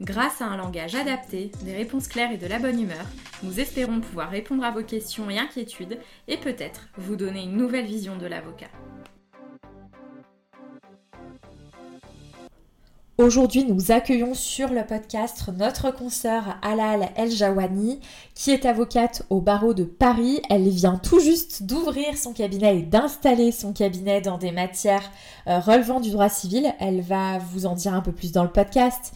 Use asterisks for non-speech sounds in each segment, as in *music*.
Grâce à un langage adapté, des réponses claires et de la bonne humeur, nous espérons pouvoir répondre à vos questions et inquiétudes et peut-être vous donner une nouvelle vision de l'avocat. Aujourd'hui, nous accueillons sur le podcast notre consoeur Alal El Jawani, qui est avocate au barreau de Paris. Elle vient tout juste d'ouvrir son cabinet et d'installer son cabinet dans des matières euh, relevant du droit civil. Elle va vous en dire un peu plus dans le podcast.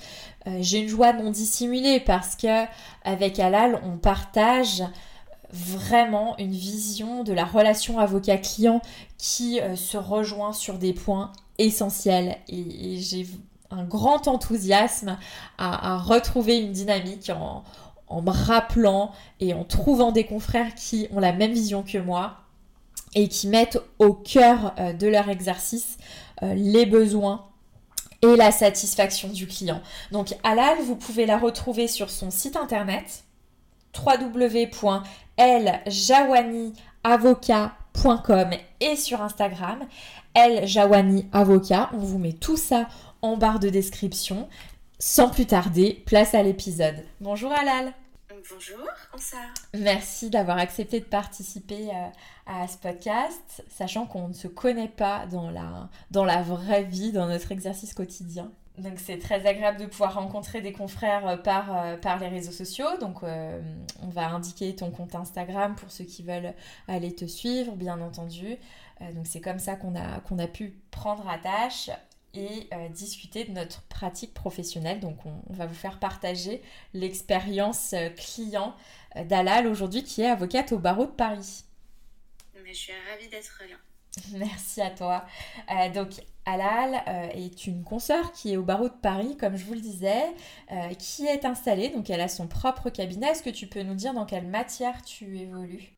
Euh, j'ai une joie non dissimulée parce que avec Alal, on partage vraiment une vision de la relation avocat-client qui euh, se rejoint sur des points essentiels. Et, j'ai un grand enthousiasme à, retrouver une dynamique en, me rappelant et en trouvant des confrères qui ont la même vision que moi et qui mettent au cœur euh, de leur exercice les besoins et la satisfaction du client. Donc Alal, vous pouvez la retrouver sur son site internet www.eljawaniavocat.com et sur Instagram El Avocat. On vous met tout ça en barre de description. Sans plus tarder, place à l'épisode. Bonjour Alal. Bonjour, bonsoir. Merci d'avoir accepté de participer euh, à, ce podcast, sachant qu'on ne se connaît pas dans la, dans la vraie vie, dans notre exercice quotidien. Donc c'est très agréable de pouvoir rencontrer des confrères euh, par, euh, par les réseaux sociaux. Donc on va indiquer ton compte Instagram pour ceux qui veulent aller te suivre, bien entendu. donc c'est comme ça qu'on a, qu'on a pu prendre attache et euh, discuter de notre pratique professionnelle. Donc on, va vous faire partager l'expérience euh, client euh, d'Alal aujourd'hui qui est avocate au barreau de Paris. Mais je suis ravie d'être là. Merci à toi. donc Alal est une consoeur qui est au barreau de Paris, comme je vous le disais, qui est installée, donc elle a son propre cabinet. Est-ce que tu peux nous dire dans quelle matière tu évolues?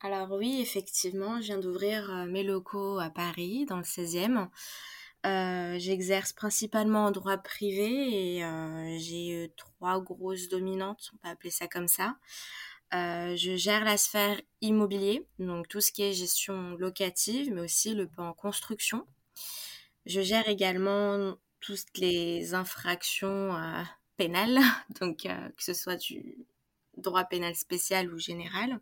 Alors oui, effectivement, je viens d'ouvrir mes locaux à Paris, dans le 16e. Euh, j'exerce principalement en droit privé et euh, j'ai euh, trois grosses dominantes, on peut appeler ça comme ça. je gère la sphère immobilier, donc tout ce qui est gestion locative, mais aussi le plan construction. Je gère également toutes les infractions pénales, *laughs* donc que ce soit du droit pénal spécial ou général.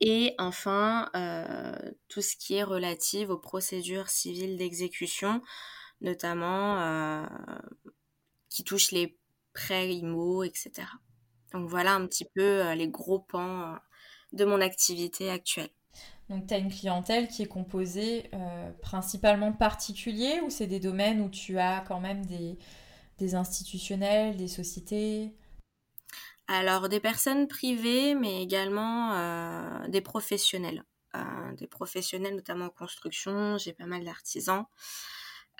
Et enfin, euh, tout ce qui est relatif aux procédures civiles d'exécution, notamment euh, qui touchent les prêts IMO, etc. Donc voilà un petit peu euh, les gros pans de mon activité actuelle. Donc tu as une clientèle qui est composée principalement de particuliers ou c'est des domaines où tu as quand même des, des institutionnels, des sociétés? Alors des personnes privées, mais également euh, des professionnels. Euh, des professionnels notamment en construction, j'ai pas mal d'artisans.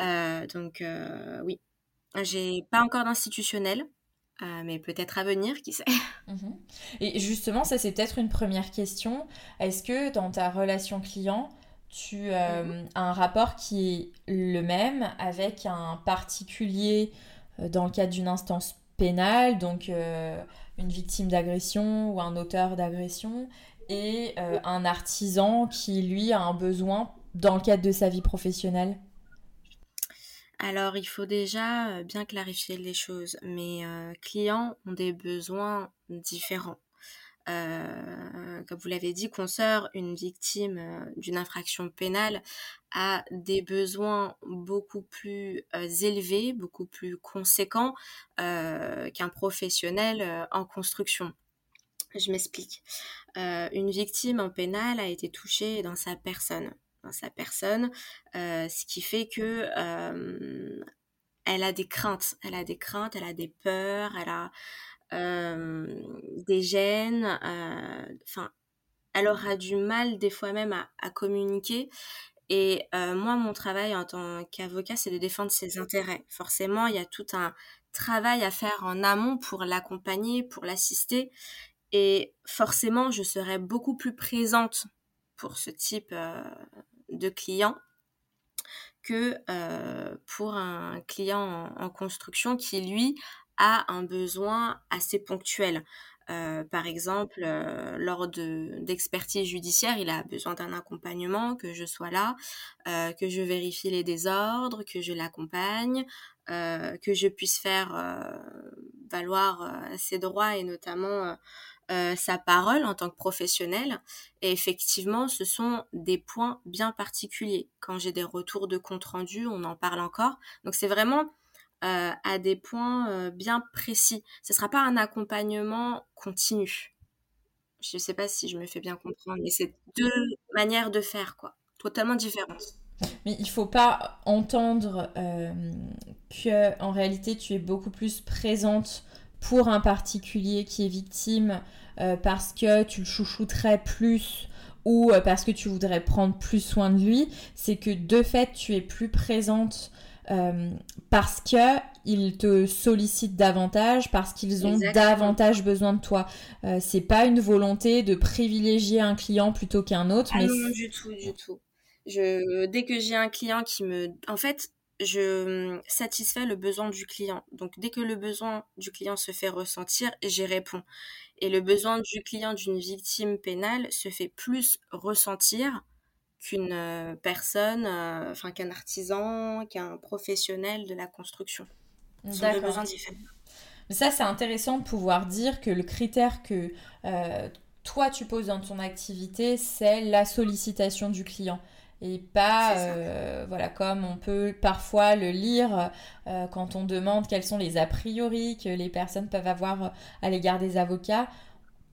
Euh, donc oui, j'ai pas encore d'institutionnel, mais peut-être à venir, qui sait. *laughs* Mhm. Et justement, ça c'est peut-être une première question. Est-ce que dans ta relation client, tu as mhm. un rapport qui est le même avec un particulier dans le cadre d'une instance pénale, donc une victime d'agression ou un auteur d'agression et euh, un artisan qui, lui, a un besoin dans le cadre de sa vie professionnelle alors, il faut déjà euh, bien clarifier les choses. Mes euh, clients ont des besoins différents. Comme vous l'avez dit, consoeur, une victime d'une infraction pénale a des besoins beaucoup plus euh, élevés, beaucoup plus conséquents euh, qu'un professionnel euh, en construction. Je m'explique. une victime en pénal a été touchée dans sa personne, dans sa personne, ce qui fait que elle a des craintes, elle a des craintes, elle a des peurs, elle a des gènes, enfin, elle aura du mal des fois même à, à communiquer et euh, moi, mon travail en tant qu'avocat, c'est de défendre ses intérêts. Forcément, il y a tout un travail à faire en amont pour l'accompagner, pour l'assister. Et forcément, je serai beaucoup plus présente pour ce type de client que pour un client en, construction qui, lui, a un besoin assez ponctuel. Euh, par exemple, euh, lors d'expertise judiciaire, il a besoin d'un accompagnement, que je sois là, euh, que je vérifie les désordres, que je l'accompagne, que je puisse faire valoir ses droits et notamment sa parole en tant que professionnel. Et effectivement, ce sont des points bien particuliers. Quand j'ai des retours de compte rendu, on en parle encore. Donc c'est vraiment euh, à des points euh, bien précis. Ce ne sera pas un accompagnement continu. Je ne sais pas si je me fais bien comprendre, mais c'est deux manières de faire, quoi, totalement différentes. Mais il faut pas entendre euh, que en réalité tu es beaucoup plus présente pour un particulier qui est victime euh, parce que tu le chouchouterais plus ou parce que tu voudrais prendre plus soin de lui. C'est que de fait tu es plus présente euh, parce que ils te sollicitent davantage, parce qu'ils ont davantage besoin de toi. Euh, c'est pas une volonté de privilégier un client plutôt qu'un autre. Ah non, du tout, du tout. Je, dès que j'ai un client qui me, en fait, je satisfais le besoin du client. Donc dès que le besoin du client se fait ressentir, j'y réponds. Et le besoin du client d'une victime pénale se fait plus ressentir qu'une euh, personne, euh, enfin qu'un artisan, qu'un professionnel de la construction. D'accord. besoins différents. Ça, c'est intéressant de pouvoir dire que le critère que euh, toi tu poses dans ton activité, c'est la sollicitation du client. Et pas, voilà, comme on peut parfois le lire quand on demande quels sont les a priori que les personnes peuvent avoir à l'égard des avocats.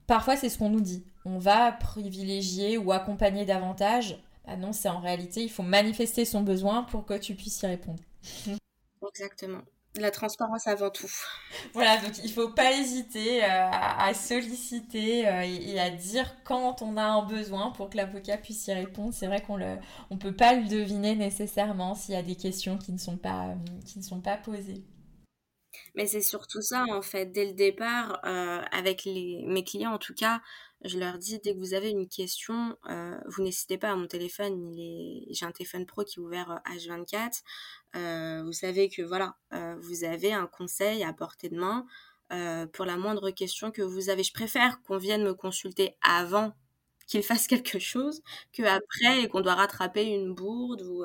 Parfois, c'est ce qu'on nous dit. On va privilégier ou accompagner davantage ah non, c'est en réalité, il faut manifester son besoin pour que tu puisses y répondre. *laughs* Exactement. La transparence avant tout. *laughs* Voilà, donc il faut pas hésiter euh, à, solliciter euh, et, à dire quand on a un besoin pour que l'avocat puisse y répondre. C'est vrai qu'on ne on peut pas le deviner nécessairement s'il y a des questions qui ne sont pas, qui ne sont pas posées. Mais c'est surtout ça, en fait, dès le départ, euh, avec les, mes clients en tout cas, je leur dis dès que vous avez une question, euh, vous n'hésitez pas à mon téléphone. J'ai un téléphone pro qui est ouvert H24. Euh, vous savez que voilà, vous avez un conseil à portée de main pour la moindre question que vous avez. Je préfère qu'on vienne me consulter avant qu'il *laughs* fasse quelque chose que après et qu'on doit rattraper une bourde ou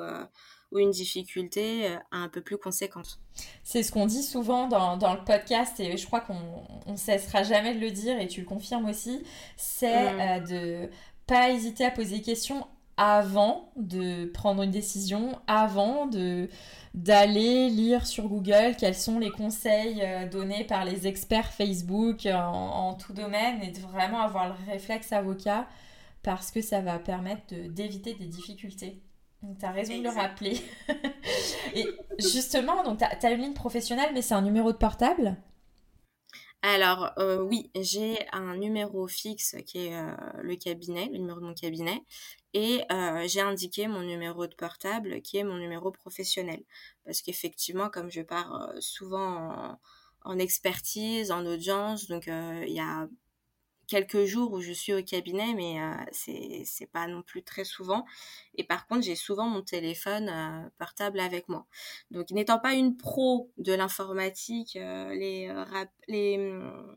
ou une difficulté euh, un peu plus conséquente. C'est ce qu'on dit souvent dans, dans, le podcast et je crois qu'on ne cessera jamais de le dire et tu le confirmes aussi, c'est mm. euh, de pas hésiter à poser des questions avant de prendre une décision, avant de d'aller lire sur Google quels sont les conseils euh, donnés par les experts Facebook en, en, tout domaine et de vraiment avoir le réflexe avocat parce que ça va permettre d'éviter des difficultés. Tu as raison de le rappeler. *laughs* et justement, donc tu as, une ligne professionnelle, mais c'est un numéro de portable? Alors euh, oui, j'ai un numéro fixe qui est euh, le cabinet, le numéro de mon cabinet, et euh, j'ai indiqué mon numéro de portable qui est mon numéro professionnel. Parce qu'effectivement, comme je pars souvent en, en, expertise, en audience, donc il y a quelques jours où je suis au cabinet, mais euh, c'est pas non plus très souvent. Et par contre, j'ai souvent mon téléphone euh, portable avec moi. Donc, n'étant pas une pro de l'informatique, euh, les les hum,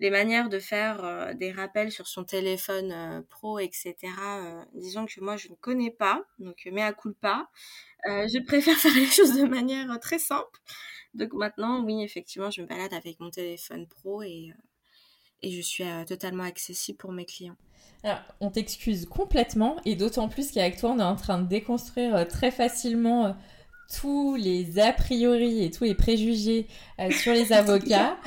les manières de faire des rappels sur son téléphone pro, etc. disons que moi je ne connais pas, donc mais à coup pas. je préfère *laughs* faire les choses de manière très simple. Donc maintenant, oui, effectivement, je me balade avec mon téléphone pro et et je suis euh, totalement accessible pour mes clients. Alors, on t'excuse complètement et d'autant plus qu'avec toi, on est en train de déconstruire euh, très facilement euh, tous les a priori et tous les préjugés sur les *laughs* avocats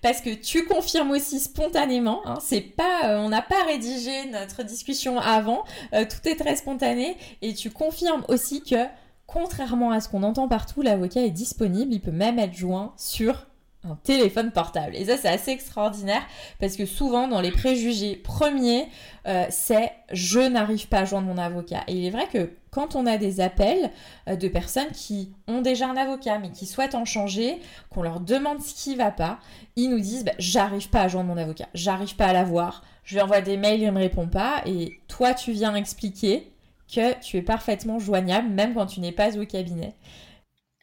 parce que tu confirmes aussi spontanément hein, c'est pas on n'a pas rédigé notre discussion avant tout est très spontané et tu confirmes aussi que contrairement à ce qu'on entend partout l'avocat est disponible il peut même être joint sur un téléphone portable. Et ça, c'est assez extraordinaire parce que souvent, dans les préjugés premiers, euh, c'est je n'arrive pas à joindre mon avocat. Et il est vrai que quand on a des appels euh, de personnes qui ont déjà un avocat mais qui souhaitent en changer, qu'on leur demande ce qui va pas, ils nous disent bah, j'arrive pas à joindre mon avocat, j'arrive pas à l'avoir, je lui envoie des mails, il ne me répond pas. Et toi, tu viens expliquer que tu es parfaitement joignable même quand tu n'es pas au cabinet.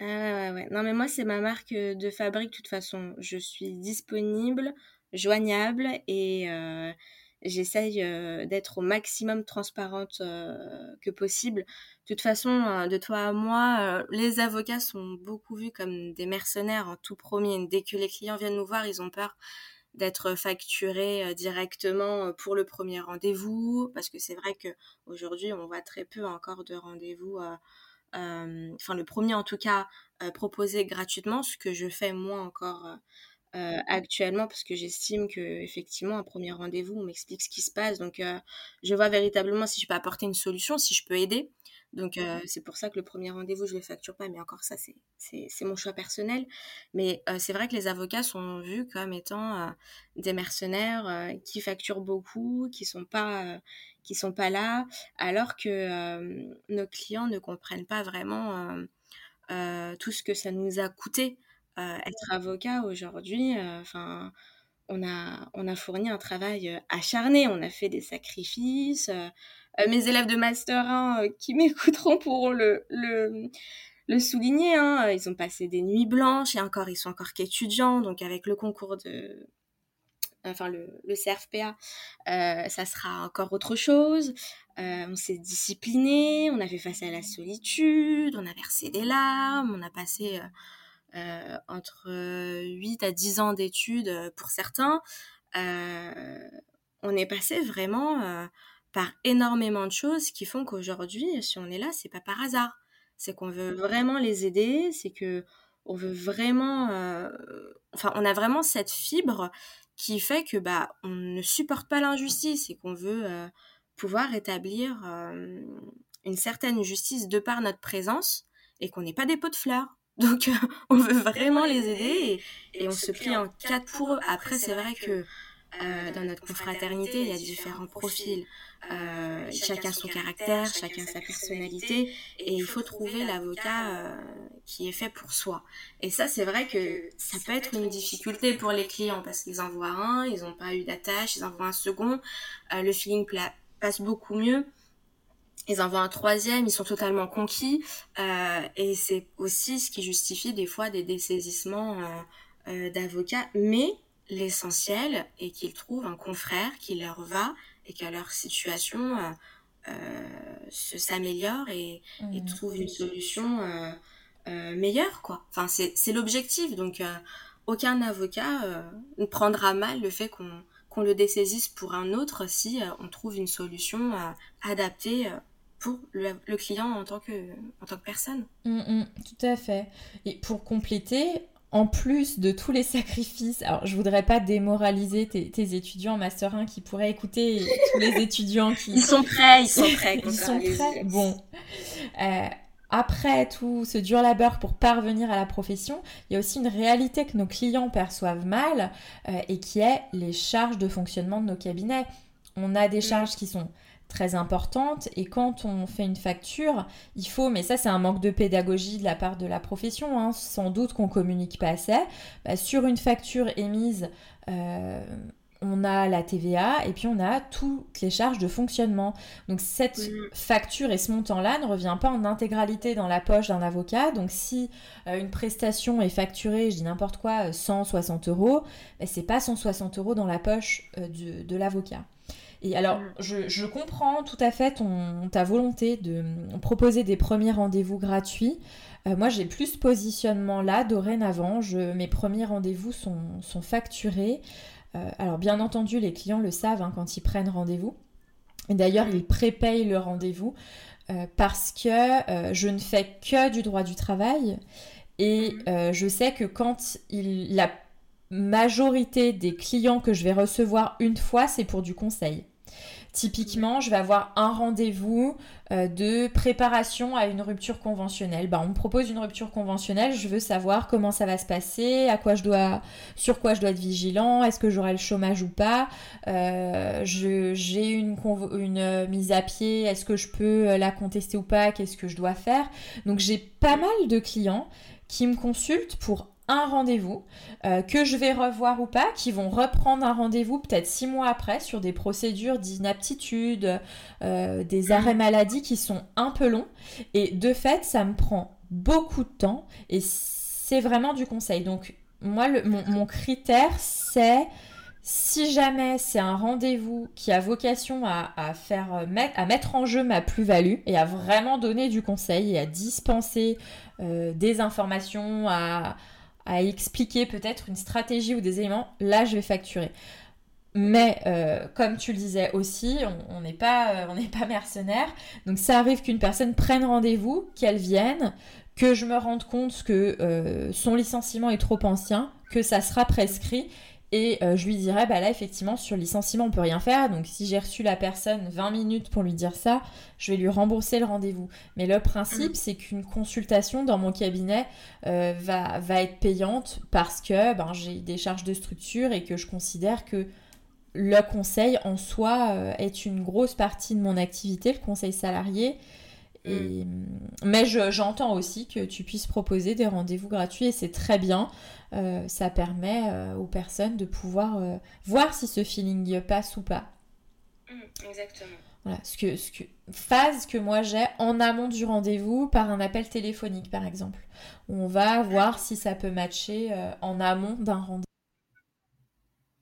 Ah ouais, Non, mais moi, c'est ma marque euh, de fabrique, de toute façon. Je suis disponible, joignable et euh, j'essaye euh, d'être au maximum transparente que possible. De toute façon, de toi à moi, les avocats sont beaucoup vus comme des mercenaires en tout premier. Dès que les clients viennent nous voir, ils ont peur d'être facturés directement pour le premier rendez-vous parce que c'est vrai que aujourd'hui on voit très peu encore de rendez-vous enfin le premier en tout cas, euh, proposé gratuitement, ce que je fais moi encore euh, actuellement parce que j'estime que effectivement un premier rendez-vous on m'explique ce qui se passe. Donc je vois véritablement si je peux apporter une solution si je peux aider. Donc c'est pour ça que le premier rendez-vous je le facture pas mais encore ça c'est c'est mon choix personnel. Mais c'est vrai que les avocats sont vus comme étant des mercenaires qui facturent beaucoup qui sont pas qui sont pas là, alors que euh, nos clients ne comprennent pas vraiment euh, euh, tout ce que ça nous a coûté être avocat aujourd'hui. Enfin, on a on a fourni un travail acharné, on a fait des sacrifices. mes élèves de master 1 qui *laughs* m'écouteront pourront le, le le souligner. Hein. Ils ont passé des nuits blanches et encore, ils sont encore qu'étudiants. Donc, avec le concours de, enfin le, le CRFPA, euh, ça sera encore autre chose. Euh, on s'est discipliné, on a fait face à la solitude, on a versé des larmes, on a passé euh, entre 8 à 10 ans d'études pour certains. on est passé vraiment par énormément de choses qui font qu'aujourd'hui, si on est là, c'est pas par hasard. C'est qu'on veut vraiment les aider, c'est que on veut vraiment, enfin, on a vraiment cette fibre qui fait que bah on ne supporte pas l'injustice et qu'on veut euh, pouvoir établir euh, une certaine justice de par notre présence et qu'on n'est pas des pots de fleurs. *laughs* Donc on veut vraiment les aider et, on se plie en quatre pour eux. Après c'est vrai que euh, dans notre confraternité, il y a différents profils. Euh, chacun son caractère, chacun sa personnalité, et il faut trouver l'avocat euh, qui est fait pour soi. Et ça, c'est vrai que ça peut être une difficulté pour les clients parce qu'ils en voient un, ils n'ont pas eu d'attache, ils en voient un second, euh, le feeling passe beaucoup mieux. Ils en voient un troisième, ils sont totalement conquis, euh, et c'est aussi ce qui justifie des fois des dessaisissements d'avocats. Mais l'essentiel est qu'ils trouvent un confrère qui leur va et que leur situation euh, euh, se s'améliore et, et, mmh. trouve une solution euh, meilleure quoi. Enfin c'est l'objectif donc aucun avocat ne prendra mal le fait qu'on qu'on le dessaisisse pour un autre si on trouve une solution adaptée pour le, client en tant que, en tant que personne. Mmh, mmh, tout à fait. Et pour compléter, en plus de tous les sacrifices, alors je voudrais pas démoraliser tes, étudiants en Master 1 qui pourraient écouter tous les *laughs* étudiants qui... Ils sont prêts, ils sont prêts. ils sont prêts. Bon. Euh, après tout ce dur labeur pour parvenir à la profession, il y a aussi une réalité que nos clients perçoivent mal euh, et qui est les charges de fonctionnement de nos cabinets. On a des mm. charges qui sont très importante et quand on fait une facture, il faut, mais ça c'est un manque de pédagogie de la part de la profession, hein, sans doute qu'on communique pas assez, bah, sur une facture émise, euh, on a la TVA et puis on a toutes les charges de fonctionnement. Donc cette facture et ce montant-là ne revient pas en intégralité dans la poche d'un avocat. Donc si euh, une prestation est facturée, je dis n'importe quoi, 160 euros, bah, c'est pas 160 euros dans la poche euh, de l'avocat. Et alors, mm. je, comprends tout à fait ton, ta volonté de proposer des premiers rendez-vous gratuits. Euh, moi, j'ai plus ce positionnement-là dorénavant. Je, mes premiers rendez-vous sont, sont facturés. Euh, alors, bien entendu, les clients le savent hein, quand ils prennent rendez-vous. D'ailleurs, ils prépayent le rendez-vous euh, parce que je ne fais que du droit du travail. Et mm. je sais que quand il, la majorité des clients que je vais recevoir une fois, c'est pour du conseil. Typiquement, je vais avoir un rendez-vous euh, de préparation à une rupture conventionnelle. Bah, on me propose une rupture conventionnelle, je veux savoir comment ça va se passer, à quoi je dois, sur quoi je dois être vigilant, est-ce que j'aurai le chômage ou pas, euh, j'ai une, une mise à pied, est-ce que je peux la contester ou pas, qu'est-ce que je dois faire. Donc j'ai pas mal de clients qui me consultent pour un rendez-vous euh, que je vais revoir ou pas, qui vont reprendre un rendez-vous peut-être six mois après sur des procédures d'inaptitude, euh, des arrêts maladie qui sont un peu longs. Et de fait, ça me prend beaucoup de temps et c'est vraiment du conseil. Donc moi, mon, critère, c'est si jamais c'est un rendez-vous qui a vocation à, faire euh, à mettre en jeu ma plus-value et à vraiment donner du conseil et à dispenser des informations, à, à expliquer peut-être une stratégie ou des éléments, là je vais facturer. Mais euh, comme tu le disais aussi, on n'est pas, euh, mercenaire. Donc ça arrive qu'une personne prenne rendez-vous, qu'elle vienne, que je me rende compte que euh, son licenciement est trop ancien, que ça sera prescrit et euh, je lui dirais, bah là, effectivement, sur le licenciement, on peut rien faire. Donc, si j'ai reçu la personne 20 minutes pour lui dire ça, je vais lui rembourser le rendez-vous. Mais le principe, mm. c'est qu'une consultation dans mon cabinet euh, va, va être payante parce que ben, j'ai des charges de structure et que je considère que le conseil en soi euh, est une grosse partie de mon activité, le conseil salarié. Et, mm. mais j'entends aussi que tu puisses proposer des rendez-vous gratuits et c'est très bien. Euh, ça permet euh, aux personnes de pouvoir euh, voir si ce feeling passe ou pas. Mm, exactement. Voilà, ce que, ce que, phase que moi j'ai en amont du rendez-vous par un appel téléphonique par exemple. on va voir si ça peut matcher en amont d'un rendez-vous.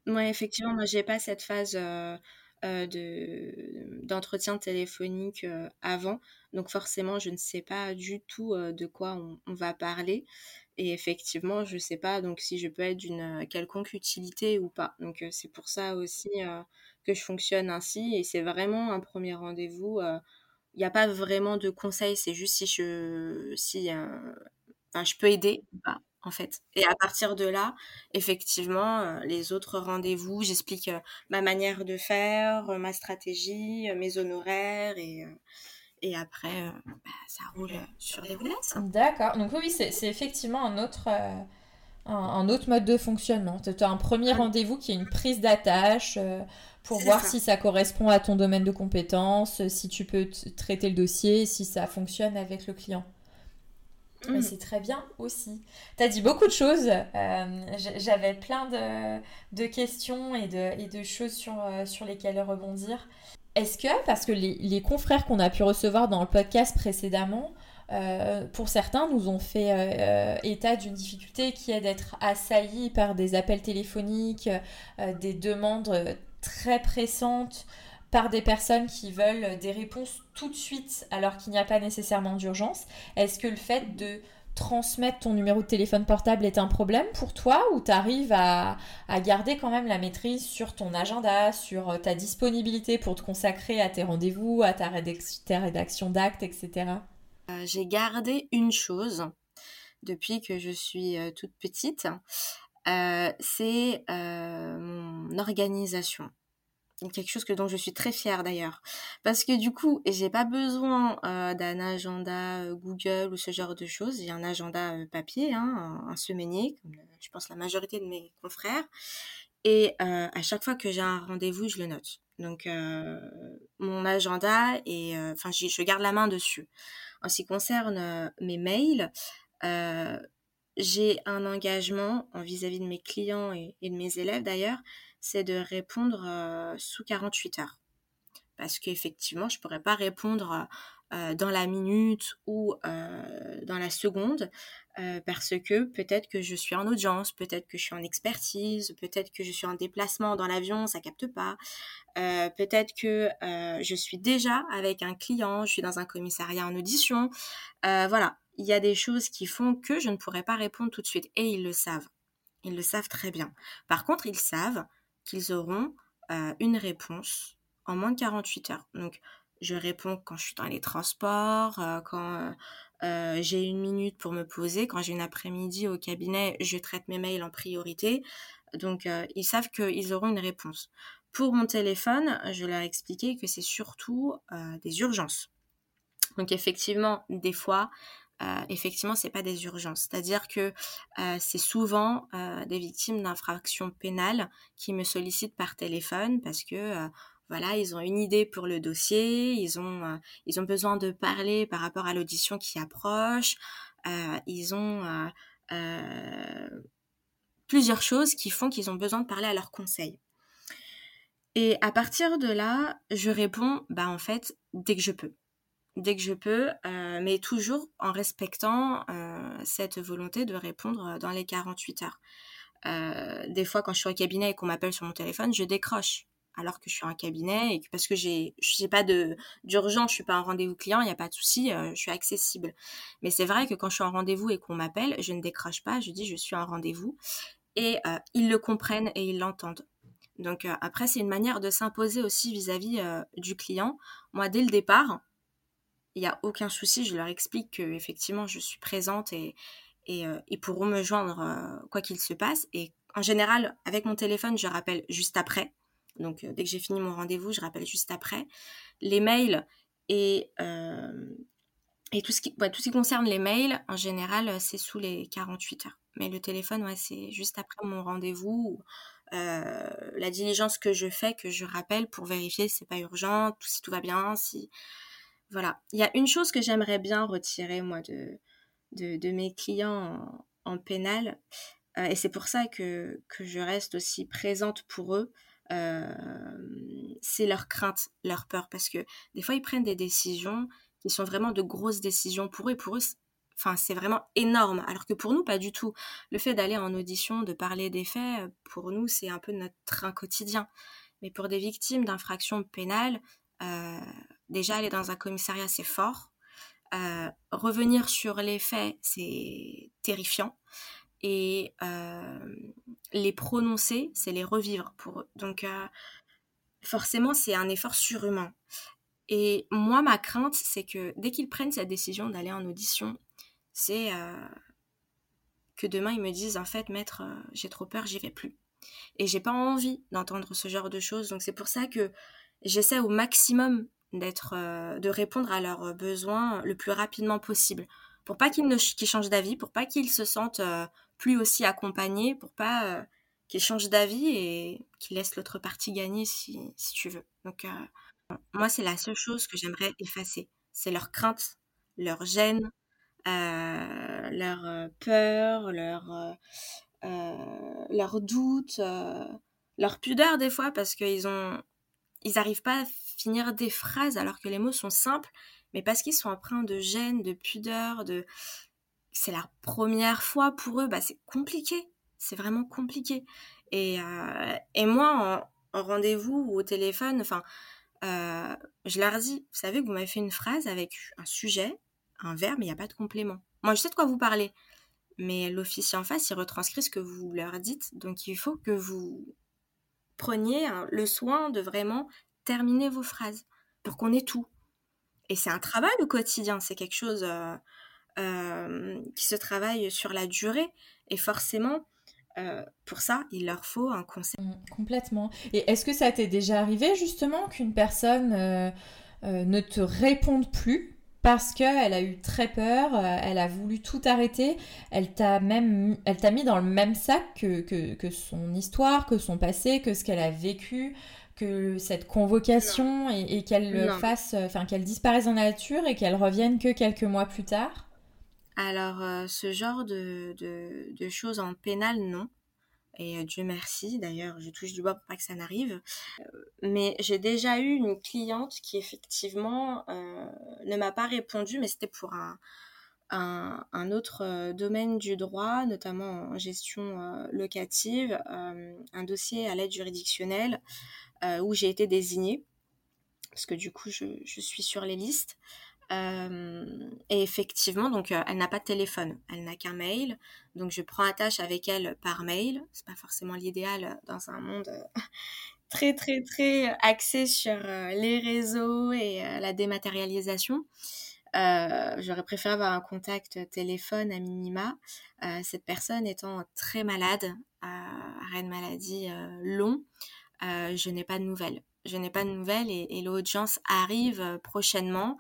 Ouais, effectivement, moi j'ai pas cette phase de d'entretien téléphonique avant, donc forcément je ne sais pas du tout de quoi on, va parler. Et effectivement, je sais pas donc si je peux être d'une quelconque utilité ou pas. Donc c'est pour ça aussi que je fonctionne ainsi. Et c'est vraiment un premier rendez-vous. Il n'y a pas vraiment de conseils. C'est juste si je si je peux aider ou pas en fait. Et à partir de là, effectivement, les autres rendez-vous, j'explique ma manière de faire, ma stratégie, mes honoraires et et après, euh, bah, ça roule sur les roulettes. D'accord. Donc oui, c'est effectivement un autre, euh, un, autre mode de fonctionnement. Tu as un premier rendez-vous qui est une prise d'attache euh, pour voir si ça correspond à ton domaine de compétences, si tu peux traiter le dossier, si ça fonctionne avec le client. Mais mm. c'est très bien aussi. Tu as dit beaucoup de choses. J'avais plein de, de, questions et de, et de choses sur, sur lesquelles rebondir. Est-ce que, parce que les, confrères qu'on a pu recevoir dans le podcast précédemment, euh, pour certains, nous ont fait euh, euh, état d'une difficulté qui est d'être assaillis par des appels téléphoniques, des demandes très pressantes par des personnes qui veulent des réponses tout de suite alors qu'il n'y a pas nécessairement d'urgence? Est-ce que le fait de transmettre ton numéro de téléphone portable est un problème pour toi ou tu arrives à, garder quand même la maîtrise sur ton agenda, sur euh, ta disponibilité pour te consacrer à tes rendez-vous, à ta, rédaction d'actes, etc. Euh, j'ai gardé une chose depuis que je suis euh, toute petite, c'est mon organisation quelque chose que dont je suis très fière d'ailleurs. Parce que du coup j'ai pas besoin euh, d'un agenda euh, Google ou ce genre de choses. J'ai un agenda euh, papier hein, un, semainier comme je pense la majorité de mes confrères. Et à chaque fois que j'ai un rendez-vous je le note. Donc mon agenda et enfin je garde la main dessus. En ce qui concerne mes mails j'ai un engagement vis-à-vis de mes clients et de mes élèves d'ailleurs c'est de répondre euh, sous 48 heures. Parce qu'effectivement, je ne pourrais pas répondre euh, dans la minute ou euh, dans la seconde, parce que peut-être que je suis en audience, peut-être que je suis en expertise, peut-être que je suis en déplacement dans l'avion, ça capte pas, peut-être que je suis déjà avec un client, je suis dans un commissariat en audition, voilà, il y a des choses qui font que je ne pourrais pas répondre tout de suite, et ils le savent. Ils le savent très bien. Par contre, ils savent qu'ils auront euh, une réponse en moins de 48 heures. Donc, je réponds quand je suis dans les transports, euh, quand euh, j'ai une minute pour me poser, quand j'ai une après-midi au cabinet, je traite mes mails en priorité. Donc, ils savent qu'ils auront une réponse. Pour mon téléphone, je leur ai expliqué que c'est surtout des urgences. Donc effectivement, des fois, euh, effectivement, c'est pas des urgences. C'est-à-dire que euh, c'est souvent euh, des victimes d'infractions pénales qui me sollicitent par téléphone parce que voilà, ils ont une idée pour le dossier, ils ont ils ont besoin de parler par rapport à l'audition qui approche, ils ont plusieurs choses qui font qu'ils ont besoin de parler à leur conseil. Et à partir de là, je réponds, bah en fait, dès que je peux dès que je peux, euh, mais toujours en respectant euh, cette volonté de répondre dans les 48 heures. Euh, des fois, quand je suis au cabinet et qu'on m'appelle sur mon téléphone, je décroche alors que je suis en cabinet et que, parce que j'ai j'ai pas de d'urgence, je suis pas en rendez-vous client, il n'y a pas de souci, je suis accessible. Mais c'est vrai que quand je suis en rendez-vous et qu'on m'appelle, je ne décroche pas, je dis je suis en rendez-vous et ils le comprennent et ils l'entendent. Donc après c'est une manière de s'imposer aussi vis-à-vis -vis, du client. Moi dès le départ, il n'y a aucun souci, je leur explique que effectivement je suis présente et, et euh, ils pourront me joindre euh, quoi qu'il se passe. Et en général, avec mon téléphone, je rappelle juste après. Donc euh, dès que j'ai fini mon rendez-vous, je rappelle juste après. Les mails et, et tout, ce qui, tout ce qui concerne les mails, en général, c'est sous les 48 heures. Mais le téléphone, ouais, c'est juste après mon rendez-vous. la diligence que je fais, que je rappelle pour vérifier si c'est pas urgent, si tout va bien, si voilà. Il y a une chose que j'aimerais bien retirer, moi, de, mes clients en, pénal, euh, et c'est pour ça que, que, je reste aussi présente pour eux, euh, c'est leur crainte, leur peur, parce que des fois, ils prennent des décisions qui sont vraiment de grosses décisions pour eux, et pour eux, enfin, c'est vraiment énorme, alors que pour nous, pas du tout. Le fait d'aller en audition, de parler des faits, pour nous, c'est un peu notre train quotidien. Mais pour des victimes d'infractions pénales, euh, déjà aller dans un commissariat, c'est fort. Euh, revenir sur les faits, c'est terrifiant. Et euh, les prononcer, c'est les revivre pour eux. Donc, forcément, c'est un effort surhumain. Et moi, ma crainte, c'est que dès qu'ils prennent cette décision d'aller en audition, c'est que demain ils me disent en fait, maître, j'ai trop peur, j'y vais plus. Et j'ai pas envie d'entendre ce genre de choses. Donc c'est pour ça que j'essaie au maximum d'être, euh, de répondre à leurs besoins le plus rapidement possible, pour pas qu'ils ne changent d'avis, pour pas qu'ils se sentent euh, plus aussi accompagnés, pour pas euh, qu'ils changent d'avis et qu'ils laissent l'autre partie gagner si, si tu veux. Donc moi c'est la seule chose que j'aimerais effacer, c'est leur crainte, leur gêne, leur peur, leur leur doute, leur pudeur des fois parce qu'ils ont ils n'arrivent pas à finir des phrases alors que les mots sont simples, mais parce qu'ils sont empreints de gêne, de pudeur, de c'est la première fois pour eux, bah c'est compliqué, c'est vraiment compliqué. Et, euh, moi en, rendez-vous ou au téléphone, enfin, euh, je leur dis, vous savez que vous m'avez fait une phrase avec un sujet, un verbe, mais il n'y a pas de complément. Moi je sais de quoi vous parlez, mais l'officier en face il retranscrit ce que vous leur dites, donc il faut que vous preniez le soin de vraiment terminer vos phrases pour qu'on ait tout. Et c'est un travail au quotidien, c'est quelque chose euh, euh, qui se travaille sur la durée. Et forcément, euh, pour ça, il leur faut un conseil. Mmh, complètement. Et est-ce que ça t'est déjà arrivé justement qu'une personne ne te réponde plus parce qu'elle a eu très peur, euh, elle a voulu tout arrêter, elle t'a même elle t'a mis dans le même sac que, que, son histoire, que son passé, que ce qu'elle a vécu, que cette convocation et, qu'elle fasse, enfin qu'elle disparaisse dans la nature et qu'elle revienne que quelques mois plus tard. Alors euh, ce genre de, de, de choses en pénal, non. Et euh, Dieu merci, d'ailleurs, je touche du bois pour pas que ça n'arrive. Euh, mais j'ai déjà eu une cliente qui effectivement euh, ne m'a pas répondu, mais c'était pour un, un, autre domaine du droit, notamment en gestion locative, un dossier à l'aide juridictionnelle où j'ai été désignée, parce que du coup je, je suis sur les listes. Euh, et effectivement, donc euh, elle n'a pas de téléphone, elle n'a qu'un mail. Donc je prends attache avec elle par mail. C'est pas forcément l'idéal dans un monde euh, *laughs* très très très axé sur les réseaux et la dématérialisation. J'aurais préféré avoir un contact téléphone à minima. cette personne étant très malade, arrêt de maladie long, je n'ai pas de nouvelles. Je n'ai pas de nouvelles et, l'audience arrive prochainement.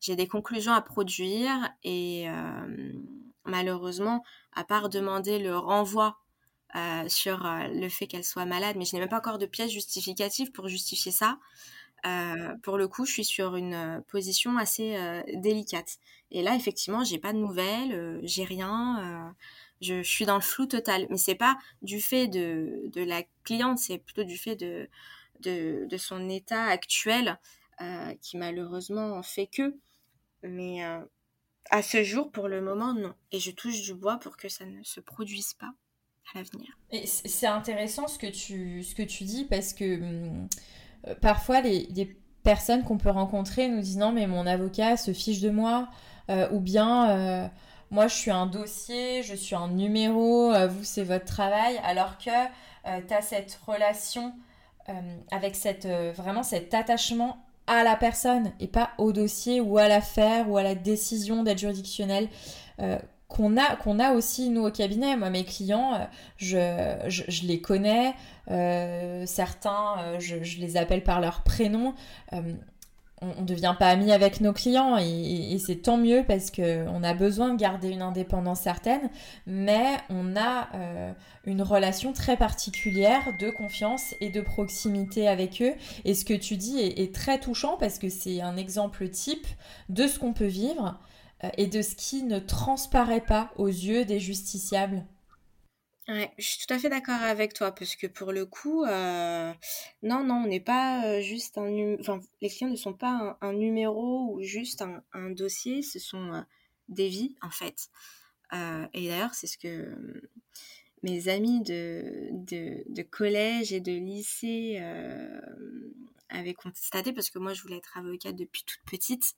J'ai des conclusions à produire et malheureusement, à part demander le renvoi sur le fait qu'elle soit malade, mais je n'ai même pas encore de pièces justificatives pour justifier ça. pour le coup, je suis sur une position assez délicate. Et là, effectivement, j'ai pas de nouvelles, j'ai rien je, suis dans le flou total. Mais c'est pas du fait de la cliente, c'est plutôt du fait de, de, de son état actuel euh, qui malheureusement fait que. Mais euh, à ce jour, pour le moment, non. Et je touche du bois pour que ça ne se produise pas à l'avenir. Et c'est intéressant ce que, tu, ce que tu dis parce que hum, euh, parfois les, les personnes qu'on peut rencontrer nous disent non mais mon avocat se fiche de moi ou bien moi je suis un dossier, je suis un numéro, vous c'est votre travail, alors que tu as cette relation euh, avec cette, vraiment cet attachement à la personne et pas au dossier ou à l'affaire ou à la décision d'aide juridictionnelle qu'on a, qu'on a aussi nous au cabinet. Moi, mes clients, je, je, les connais. certains, je, les appelle par leur prénom on ne devient pas ami avec nos clients et, c'est tant mieux parce qu'on a besoin de garder une indépendance certaine, mais on a euh, une relation très particulière de confiance et de proximité avec eux. Et ce que tu dis est, très touchant parce que c'est un exemple type de ce qu'on peut vivre euh, et de ce qui ne transparaît pas aux yeux des justiciables. Ouais, je suis tout à fait d'accord avec toi parce que pour le coup, euh, non, non, on n'est pas euh, juste un, enfin, les clients ne sont pas un, numéro ou juste un, dossier, ce sont euh, des vies en fait. et d'ailleurs, c'est ce que mes amis de, de collège et de lycée avaient constaté parce que moi, je voulais être avocate depuis toute petite.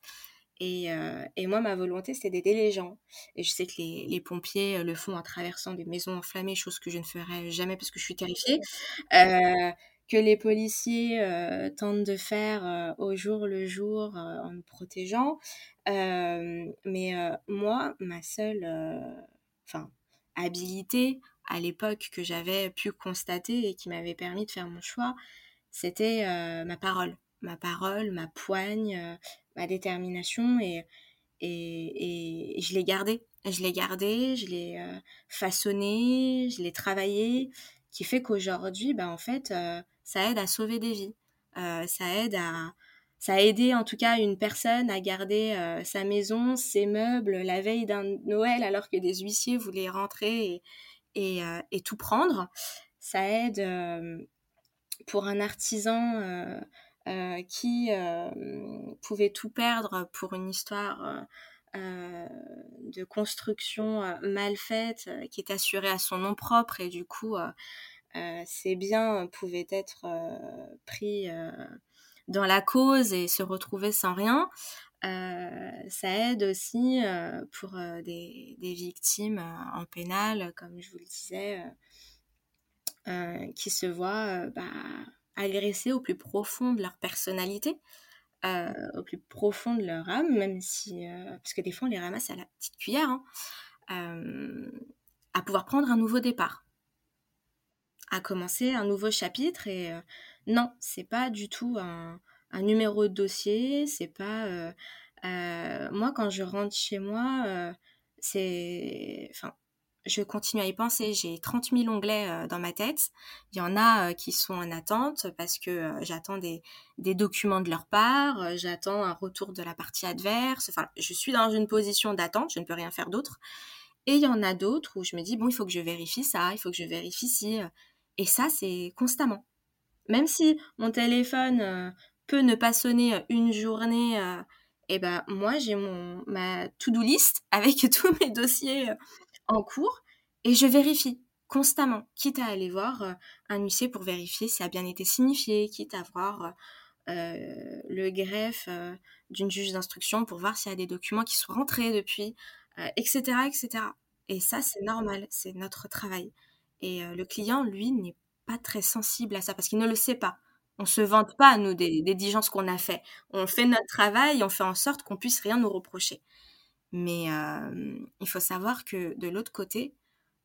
Et, euh, et, moi, ma volonté, c'était d'aider les gens. Et je sais que les, les, pompiers euh, le font en traversant des maisons enflammées, chose que je ne ferai jamais parce que je suis terrifiée. Euh, que les policiers tentent de faire au jour le jour en nous protégeant. mais moi, ma seule enfin, habilité à l'époque que j'avais pu constater et qui m'avait permis de faire mon choix, c'était ma parole. Ma parole, ma poigne, ma détermination et, et, et je l'ai gardé. Je l'ai gardé, je l'ai euh, façonné, je l'ai travaillé, qui fait qu'aujourd'hui, bah, en fait, euh, ça aide à sauver des vies. Euh, ça aide à, ça a aidé en tout cas une personne à garder sa maison, ses meubles la veille d'un Noël alors que des huissiers voulaient rentrer et, et tout prendre. Ça aide pour un artisan euh, qui euh, pouvait tout perdre pour une histoire euh, de construction mal faite qui est assurée à son nom propre et du coup ses biens pouvaient être pris dans la cause et se retrouver sans rien. ça aide aussi pour des, des, victimes en pénal, comme je vous le disais, qui se voient bah, agresser au plus profond de leur personnalité, euh, au plus profond de leur âme, même si, euh, parce que des fois on les ramasse à la petite cuillère, hein, euh, à pouvoir prendre un nouveau départ, à commencer un nouveau chapitre. Et non, c'est pas du tout un, un, numéro de dossier, c'est pas. moi, quand je rentre chez moi, c'est. Enfin, je continue à y penser. J'ai 30 000 onglets euh, dans ma tête. Il y en a euh, qui sont en attente parce que euh, j'attends des, des, documents de leur part, j'attends un retour de la partie adverse. Enfin, je suis dans une position d'attente, je ne peux rien faire d'autre. Et il y en a d'autres où je me dis, bon, il faut que je vérifie ça, il faut que je vérifie ci. Et ça, c'est constamment. Même si mon téléphone peut ne pas sonner une journée, et eh ben moi, j'ai ma to-do list avec *laughs* tous mes dossiers en cours et je vérifie constamment, quitte à aller voir euh, un huissier pour vérifier si ça a bien été signifié, quitte à voir euh, le greffe euh, d'une juge d'instruction pour voir s'il y a des documents qui sont rentrés depuis, etc., etc. Et ça, c'est normal, c'est notre travail. Et le client, lui, n'est pas très sensible à ça parce qu'il ne le sait pas. On se vante pas, nous, des, des diligences qu'on a fait. On fait notre travail, on fait en sorte qu'on puisse rien nous reprocher. Mais euh, il faut savoir que de l'autre côté,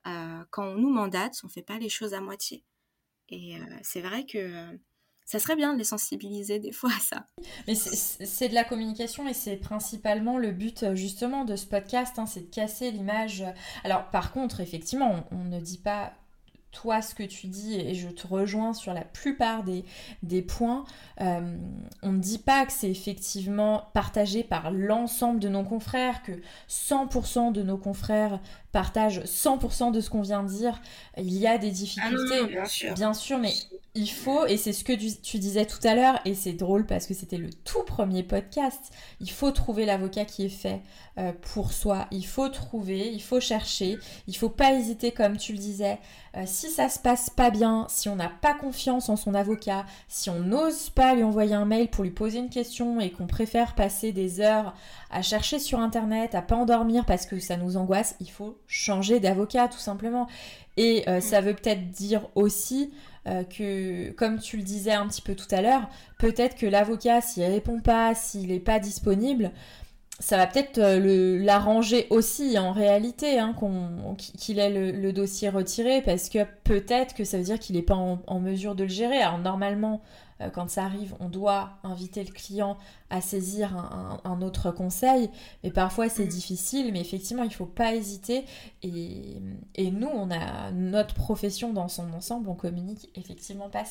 euh, quand on nous mandate, on ne fait pas les choses à moitié. Et c'est vrai que ça serait bien de les sensibiliser des *laughs* fois à ça. Mais c'est de la communication et c'est principalement le but justement de ce podcast, hein, c'est de casser l'image. Alors par contre, effectivement, on, ne dit pas toi ce que tu dis et je te rejoins sur la plupart des, des points. Euh, on ne dit pas que c'est effectivement partagé par l'ensemble de nos confrères, que 100% de nos confrères partagent 100% de ce qu'on vient de dire. Il y a des difficultés, ah bien, sûr. bien sûr, mais il faut, et c'est ce que tu, disais tout à l'heure, et c'est drôle parce que c'était le tout premier podcast, il faut trouver l'avocat qui est fait euh, pour soi, il faut trouver, il faut chercher, il faut pas hésiter comme tu le disais. Euh, si ça se passe pas bien, si on n'a pas confiance en son avocat, si on n'ose pas lui envoyer un mail pour lui poser une question et qu'on préfère passer des heures à chercher sur internet, à pas endormir parce que ça nous angoisse, il faut changer d'avocat tout simplement. Et euh, ça veut peut-être dire aussi euh, que, comme tu le disais un petit peu tout à l'heure, peut-être que l'avocat, s'il répond pas, s'il n'est pas disponible, ça va peut-être euh, l'arranger aussi en réalité, hein, qu'il ait le, dossier retiré, parce que peut-être que ça veut dire qu'il n'est pas en, mesure de le gérer. Alors normalement, euh, quand ça arrive, on doit inviter le client à saisir un, autre conseil. Mais parfois, c'est difficile. Mais effectivement, il ne faut pas hésiter. Et, nous, on a notre profession dans son ensemble. On communique effectivement pas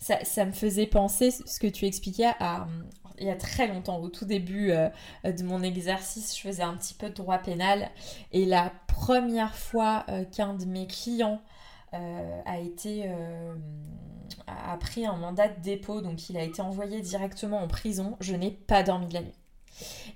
Ça, ça, me faisait penser, ce que tu expliquais, à, il y a très longtemps, au tout début euh, de mon exercice, je faisais un petit peu de droit pénal. Et la première fois euh, qu'un de mes clients a été a pris un mandat de dépôt, donc il a été envoyé directement en prison. Je n'ai pas dormi de la nuit.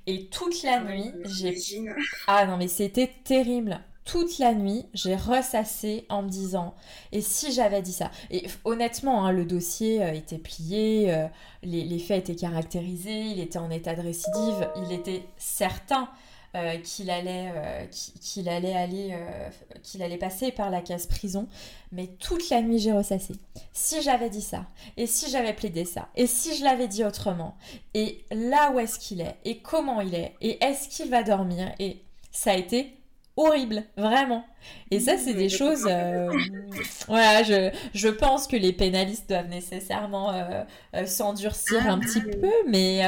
Et toute la nuit, j'ai. *laughs* Ah non, mais c'était terrible. Toute la nuit, j'ai ressassé en me disant et si j'avais dit ça? Et honnêtement, hein, le dossier euh, était plié, euh, les, les faits étaient caractérisés, il était en état de récidive, il était certain euh, qu'il allait, euh, qu'il allait aller, euh, qu'il allait passer par la case prison. Mais toute la nuit, j'ai ressassé. Si j'avais dit ça, et si j'avais plaidé ça, et si je l'avais dit autrement, et là où est-ce qu'il est, et comment il est, et est-ce qu'il va dormir, et ça a été horrible, vraiment. Et ça, c'est des choses. Euh, *laughs* voilà, je, je, pense que les pénalistes doivent nécessairement euh, euh, s'endurcir un petit peu, mais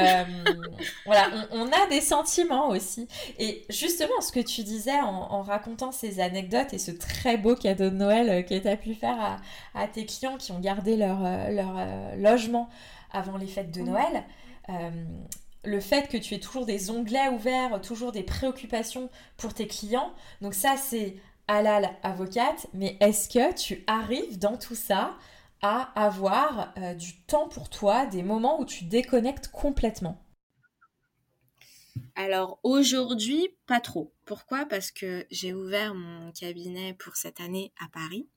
voilà, on, a des sentiments aussi. Et justement, ce que tu disais en, racontant ces anecdotes et ce très beau cadeau de Noël que tu as pu faire à, à, tes clients qui ont gardé leur, leur logement avant les fêtes de Noël le fait que tu aies toujours des onglets ouverts, toujours des préoccupations pour tes clients. Donc ça, c'est halal avocate. Mais est-ce que tu arrives dans tout ça à avoir euh, du temps pour toi, des moments où tu déconnectes complètement? Alors aujourd'hui, pas trop. Pourquoi? Parce que j'ai ouvert mon cabinet pour cette année à Paris.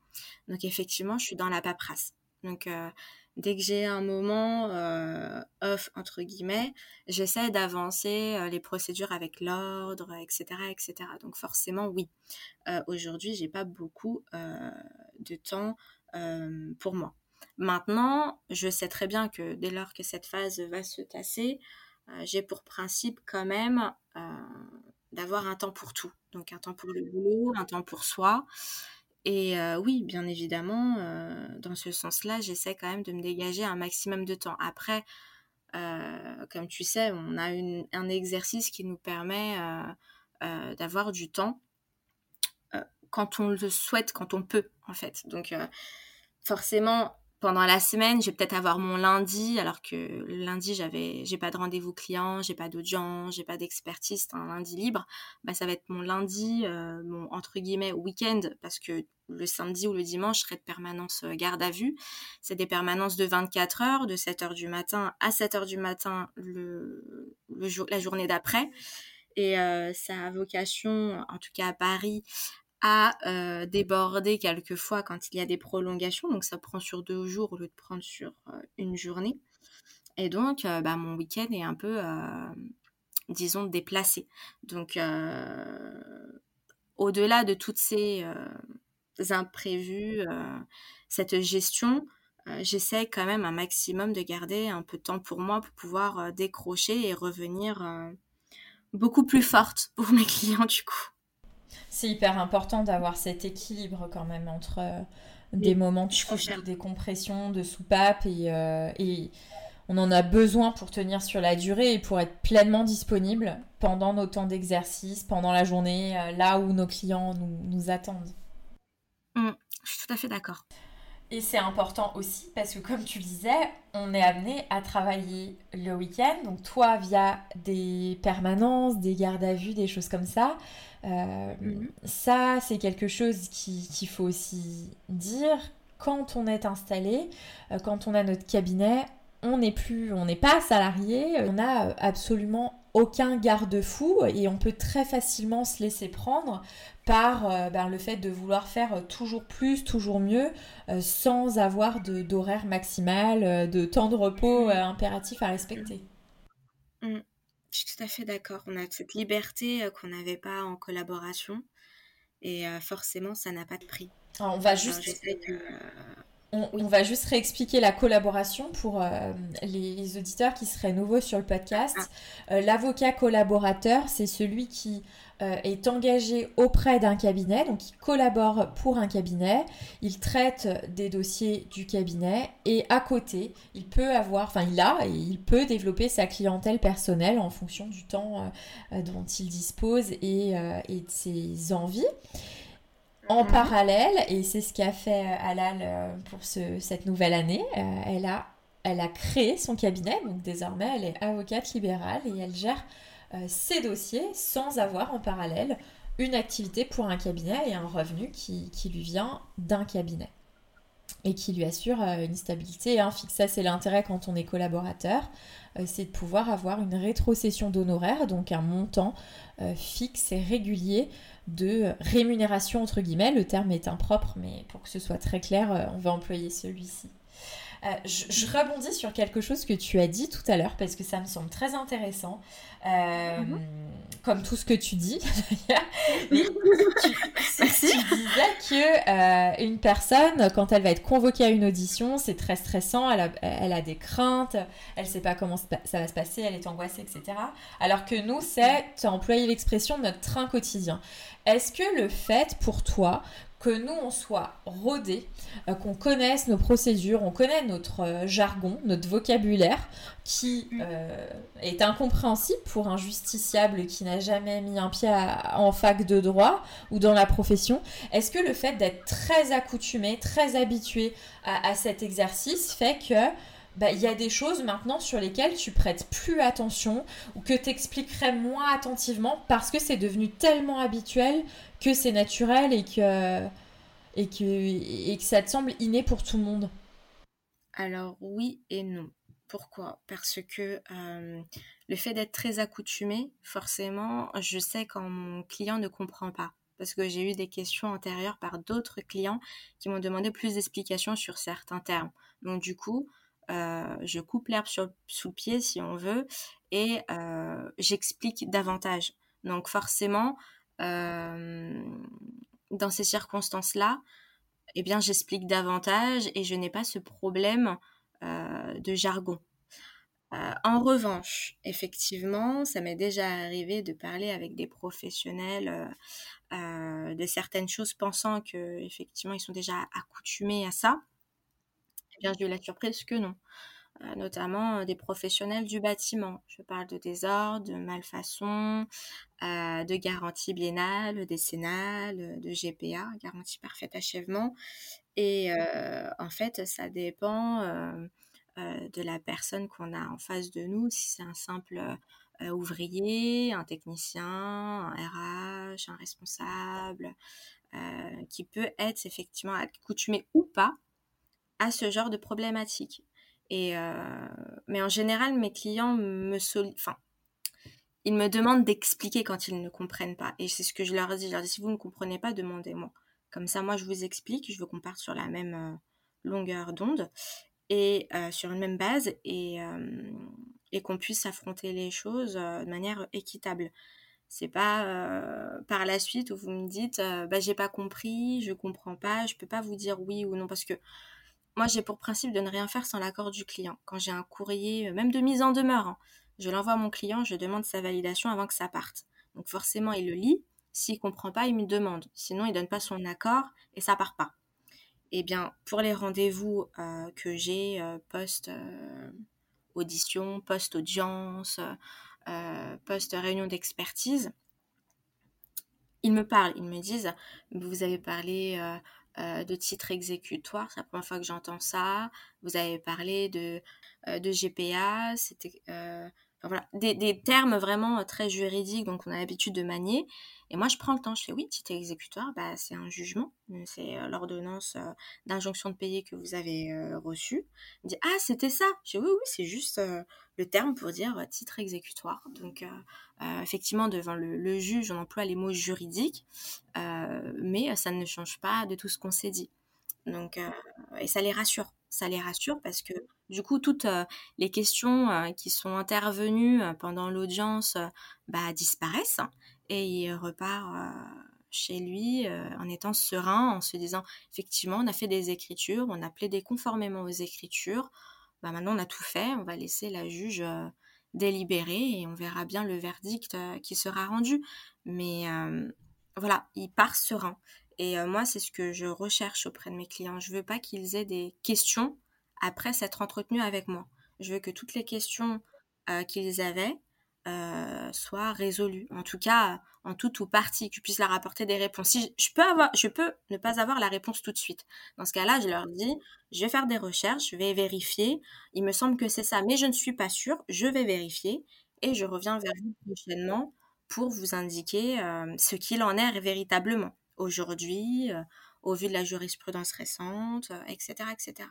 Donc effectivement, je suis dans la paperasse. Donc euh, dès que j'ai un moment euh, off entre guillemets, j'essaie d'avancer euh, les procédures avec l'ordre, etc., etc. Donc forcément, oui. Euh, Aujourd'hui, j'ai pas beaucoup euh, de temps pour moi. Maintenant, je sais très bien que dès lors que cette phase va se tasser, j'ai pour principe quand même d'avoir un temps pour tout. Donc un temps pour le boulot, un temps pour soi. Et oui, bien évidemment, dans ce sens-là, j'essaie quand même de me dégager un maximum de temps. Après, comme tu sais, on a un exercice qui nous permet d'avoir du temps quand on le souhaite, quand on peut, en fait. Donc, forcément, pendant la semaine, je vais peut-être avoir mon lundi, alors que lundi, j'avais, j'ai pas de rendez-vous client, j'ai pas d'audience, j'ai pas d'expertise, un lundi libre. Bah, ça va être mon lundi, euh, mon entre guillemets week-end, parce que le samedi ou le dimanche, je serai de permanence euh, garde à vue. C'est des permanences de 24 heures, de 7 heures du matin à 7 heures du matin le, le jour, la journée d'après. Et euh, ça a vocation, en tout cas à Paris, à euh, déborder quelquefois quand il y a des prolongations. Donc ça prend sur deux jours au lieu de prendre sur euh, une journée. Et donc euh, bah, mon week-end est un peu, disons, déplacé. Donc au-delà de toutes ces imprévus, cette gestion, j'essaie quand même un maximum de garder un peu de temps pour moi pour pouvoir décrocher et revenir beaucoup plus forte pour *laughs* mes clients du coup c'est hyper important d'avoir cet équilibre quand même entre, des moments de décompression, de soupape et, et on en a besoin pour tenir sur la durée et pour être pleinement disponible pendant nos temps d'exercice, pendant la journée, là où nos clients nous, attendent. Mmh, je suis tout à fait d'accord. Et c'est important aussi parce que comme tu le disais, on est amené à travailler le week-end. Donc toi via des permanences, des gardes à vue, des choses comme ça. Euh, mhm. Ça, c'est quelque chose qu'il faut aussi dire. Quand on est installé, euh, quand on a notre cabinet, on n'est plus, on n'est pas salarié, on n'a absolument aucun garde-fou et on peut très facilement se laisser prendre par euh, ben, le fait de vouloir faire toujours plus, toujours mieux, euh, sans avoir d'horaire maximal, euh, de temps de repos impératif à respecter. Mm. Je suis tout à fait d'accord. On a cette liberté qu'on n'avait pas en collaboration et forcément, ça n'a pas de prix. on va juste... On, va juste réexpliquer la collaboration pour les, auditeurs qui seraient nouveaux sur le podcast. Ah. L'avocat collaborateur, c'est celui qui euh, est engagé auprès d'un cabinet, donc il collabore pour un cabinet, il traite des dossiers du cabinet et à côté, il peut avoir, enfin il a et il peut développer sa clientèle personnelle en fonction du temps euh, dont il dispose et, euh, de ses envies. En mhm. parallèle, et c'est ce qu'a fait Alal pour cette nouvelle année, elle, a, elle a créé son cabinet, donc désormais elle est avocate libérale et elle gère ses euh, dossiers sans avoir en parallèle une activité pour un cabinet et un revenu qui, lui vient d'un cabinet et qui lui assure euh, une stabilité un fixe. Ça, c'est l'intérêt quand on est collaborateur, euh, c'est de pouvoir avoir une rétrocession d'honoraires, donc un montant fixe et régulier de rémunération, entre guillemets. Le terme est impropre, mais pour que ce soit très clair, on va employer celui-ci. Euh, je, rebondis sur quelque chose que tu as dit tout à l'heure parce que ça me semble très intéressant, euh, mhm. comme tout ce que tu dis. *laughs* *laughs* tu, disais que euh, une personne, quand elle va être convoquée à une audition, c'est très stressant, elle a, elle a des craintes, elle ne sait pas comment ça va se passer, elle est angoissée, etc. Alors que nous, c'est, tu as employé l'expression, notre train quotidien. Est-ce que le fait pour toi que nous, on soit rodés, euh, qu'on connaisse nos procédures, on connaît notre euh, jargon, notre vocabulaire, qui mm. euh, est incompréhensible pour un justiciable qui n'a jamais mis un pied en fac de droit ou dans la profession. Est-ce que le fait d'être très accoutumé, très habitué à cet exercice fait que bah, il y a des choses maintenant sur lesquelles tu prêtes plus attention ou que tu expliquerais moins attentivement parce que c'est devenu tellement habituel que c'est naturel et que, et, que, et que ça te semble inné pour tout le monde Alors oui et non. Pourquoi? Parce que euh, le fait d'être très accoutumé, forcément, je sais quand mon client ne comprend pas. Parce que j'ai eu des questions antérieures par d'autres clients qui m'ont demandé plus d'explications sur certains termes. Donc du coup, je coupe l'herbe sous le pied si on veut et euh, j'explique davantage. Donc forcément, euh, dans ces circonstances-là, eh bien j'explique davantage et je n'ai pas ce problème de jargon. en revanche, effectivement, ça m'est déjà arrivé de parler avec des professionnels de certaines choses, pensant que effectivement ils sont déjà accoutumés à ça la surprise que non. Euh, notamment euh, des professionnels du bâtiment. Je parle de désordre, de malfaçon, euh, de garantie biennale, décennale, de GPA, garantie parfaite achèvement. Et en fait, ça dépend de la personne qu'on a en face de nous, si c'est un simple ouvrier, un technicien, un RH, un responsable, qui peut être effectivement accoutumé ou pas à ce genre de problématique. Et euh, mais en général, mes clients me enfin, ils me demandent d'expliquer quand ils ne comprennent pas. Et c'est ce que je leur dis. Je leur dis si vous ne comprenez pas, demandez-moi. Comme ça, moi, je vous explique. Je veux qu'on parte sur la même euh, longueur d'onde et euh, sur une même base et qu'on puisse affronter les choses de manière équitable. C'est pas par la suite où vous me dites bah j'ai pas compris, je comprends pas, je peux pas vous dire oui ou non parce que moi, j'ai pour principe de ne rien faire sans l'accord du client. Quand j'ai un courrier, euh, même de mise en demeure, hein, je l'envoie à mon client, je demande sa validation avant que ça parte. Donc forcément, il le lit. S'il comprend pas, il me demande. Sinon, il donne pas son accord et ça part pas. eh bien, pour les rendez-vous que j'ai post audition, post audience, post réunion d'expertise, ils me parlent, ils me disent, vous avez parlé de titre exécutoire, c'est la première fois que j'entends ça. Vous avez parlé de, de GPA, c'était des, termes vraiment très juridiques, donc on a l'habitude de manier. Et moi, je prends le temps, je fais oui, titre exécutoire, bah, c'est un jugement, c'est euh, l'ordonnance euh, d'injonction de payer que vous avez euh, reçue. Me dit ah c'était ça. Je dis oui oui, c'est juste le terme pour dire titre exécutoire. Donc effectivement devant le, le, juge, on emploie les mots juridiques, mais ça ne change pas de tout ce qu'on s'est dit. Donc et ça les rassure, ça les rassure parce que du coup, toutes les questions qui sont intervenues pendant l'audience bah, disparaissent et il repart chez lui en étant serein, en se disant effectivement, on a fait des écritures, on a plaidé conformément aux écritures, bah maintenant on a tout fait, on va laisser la juge délibérer et on verra bien le verdict qui sera rendu. Mais voilà, il part serein. Et moi, c'est ce que je recherche auprès de mes clients. Je veux pas qu'ils aient des questions après s'être entretenus avec moi. Je veux que toutes les questions qu'ils avaient, euh, soit résolu En tout cas, en tout ou partie, que tu puisses leur apporter des réponses. Si je peux avoir, je peux ne pas avoir la réponse tout de suite. Dans ce cas-là, je leur dis, je vais faire des recherches, je vais vérifier. Il me semble que c'est ça, mais je ne suis pas sûre. Je vais vérifier et je reviens vers vous prochainement pour vous indiquer euh, ce qu'il en est véritablement aujourd'hui, euh, au vu de la jurisprudence récente, etc., etc.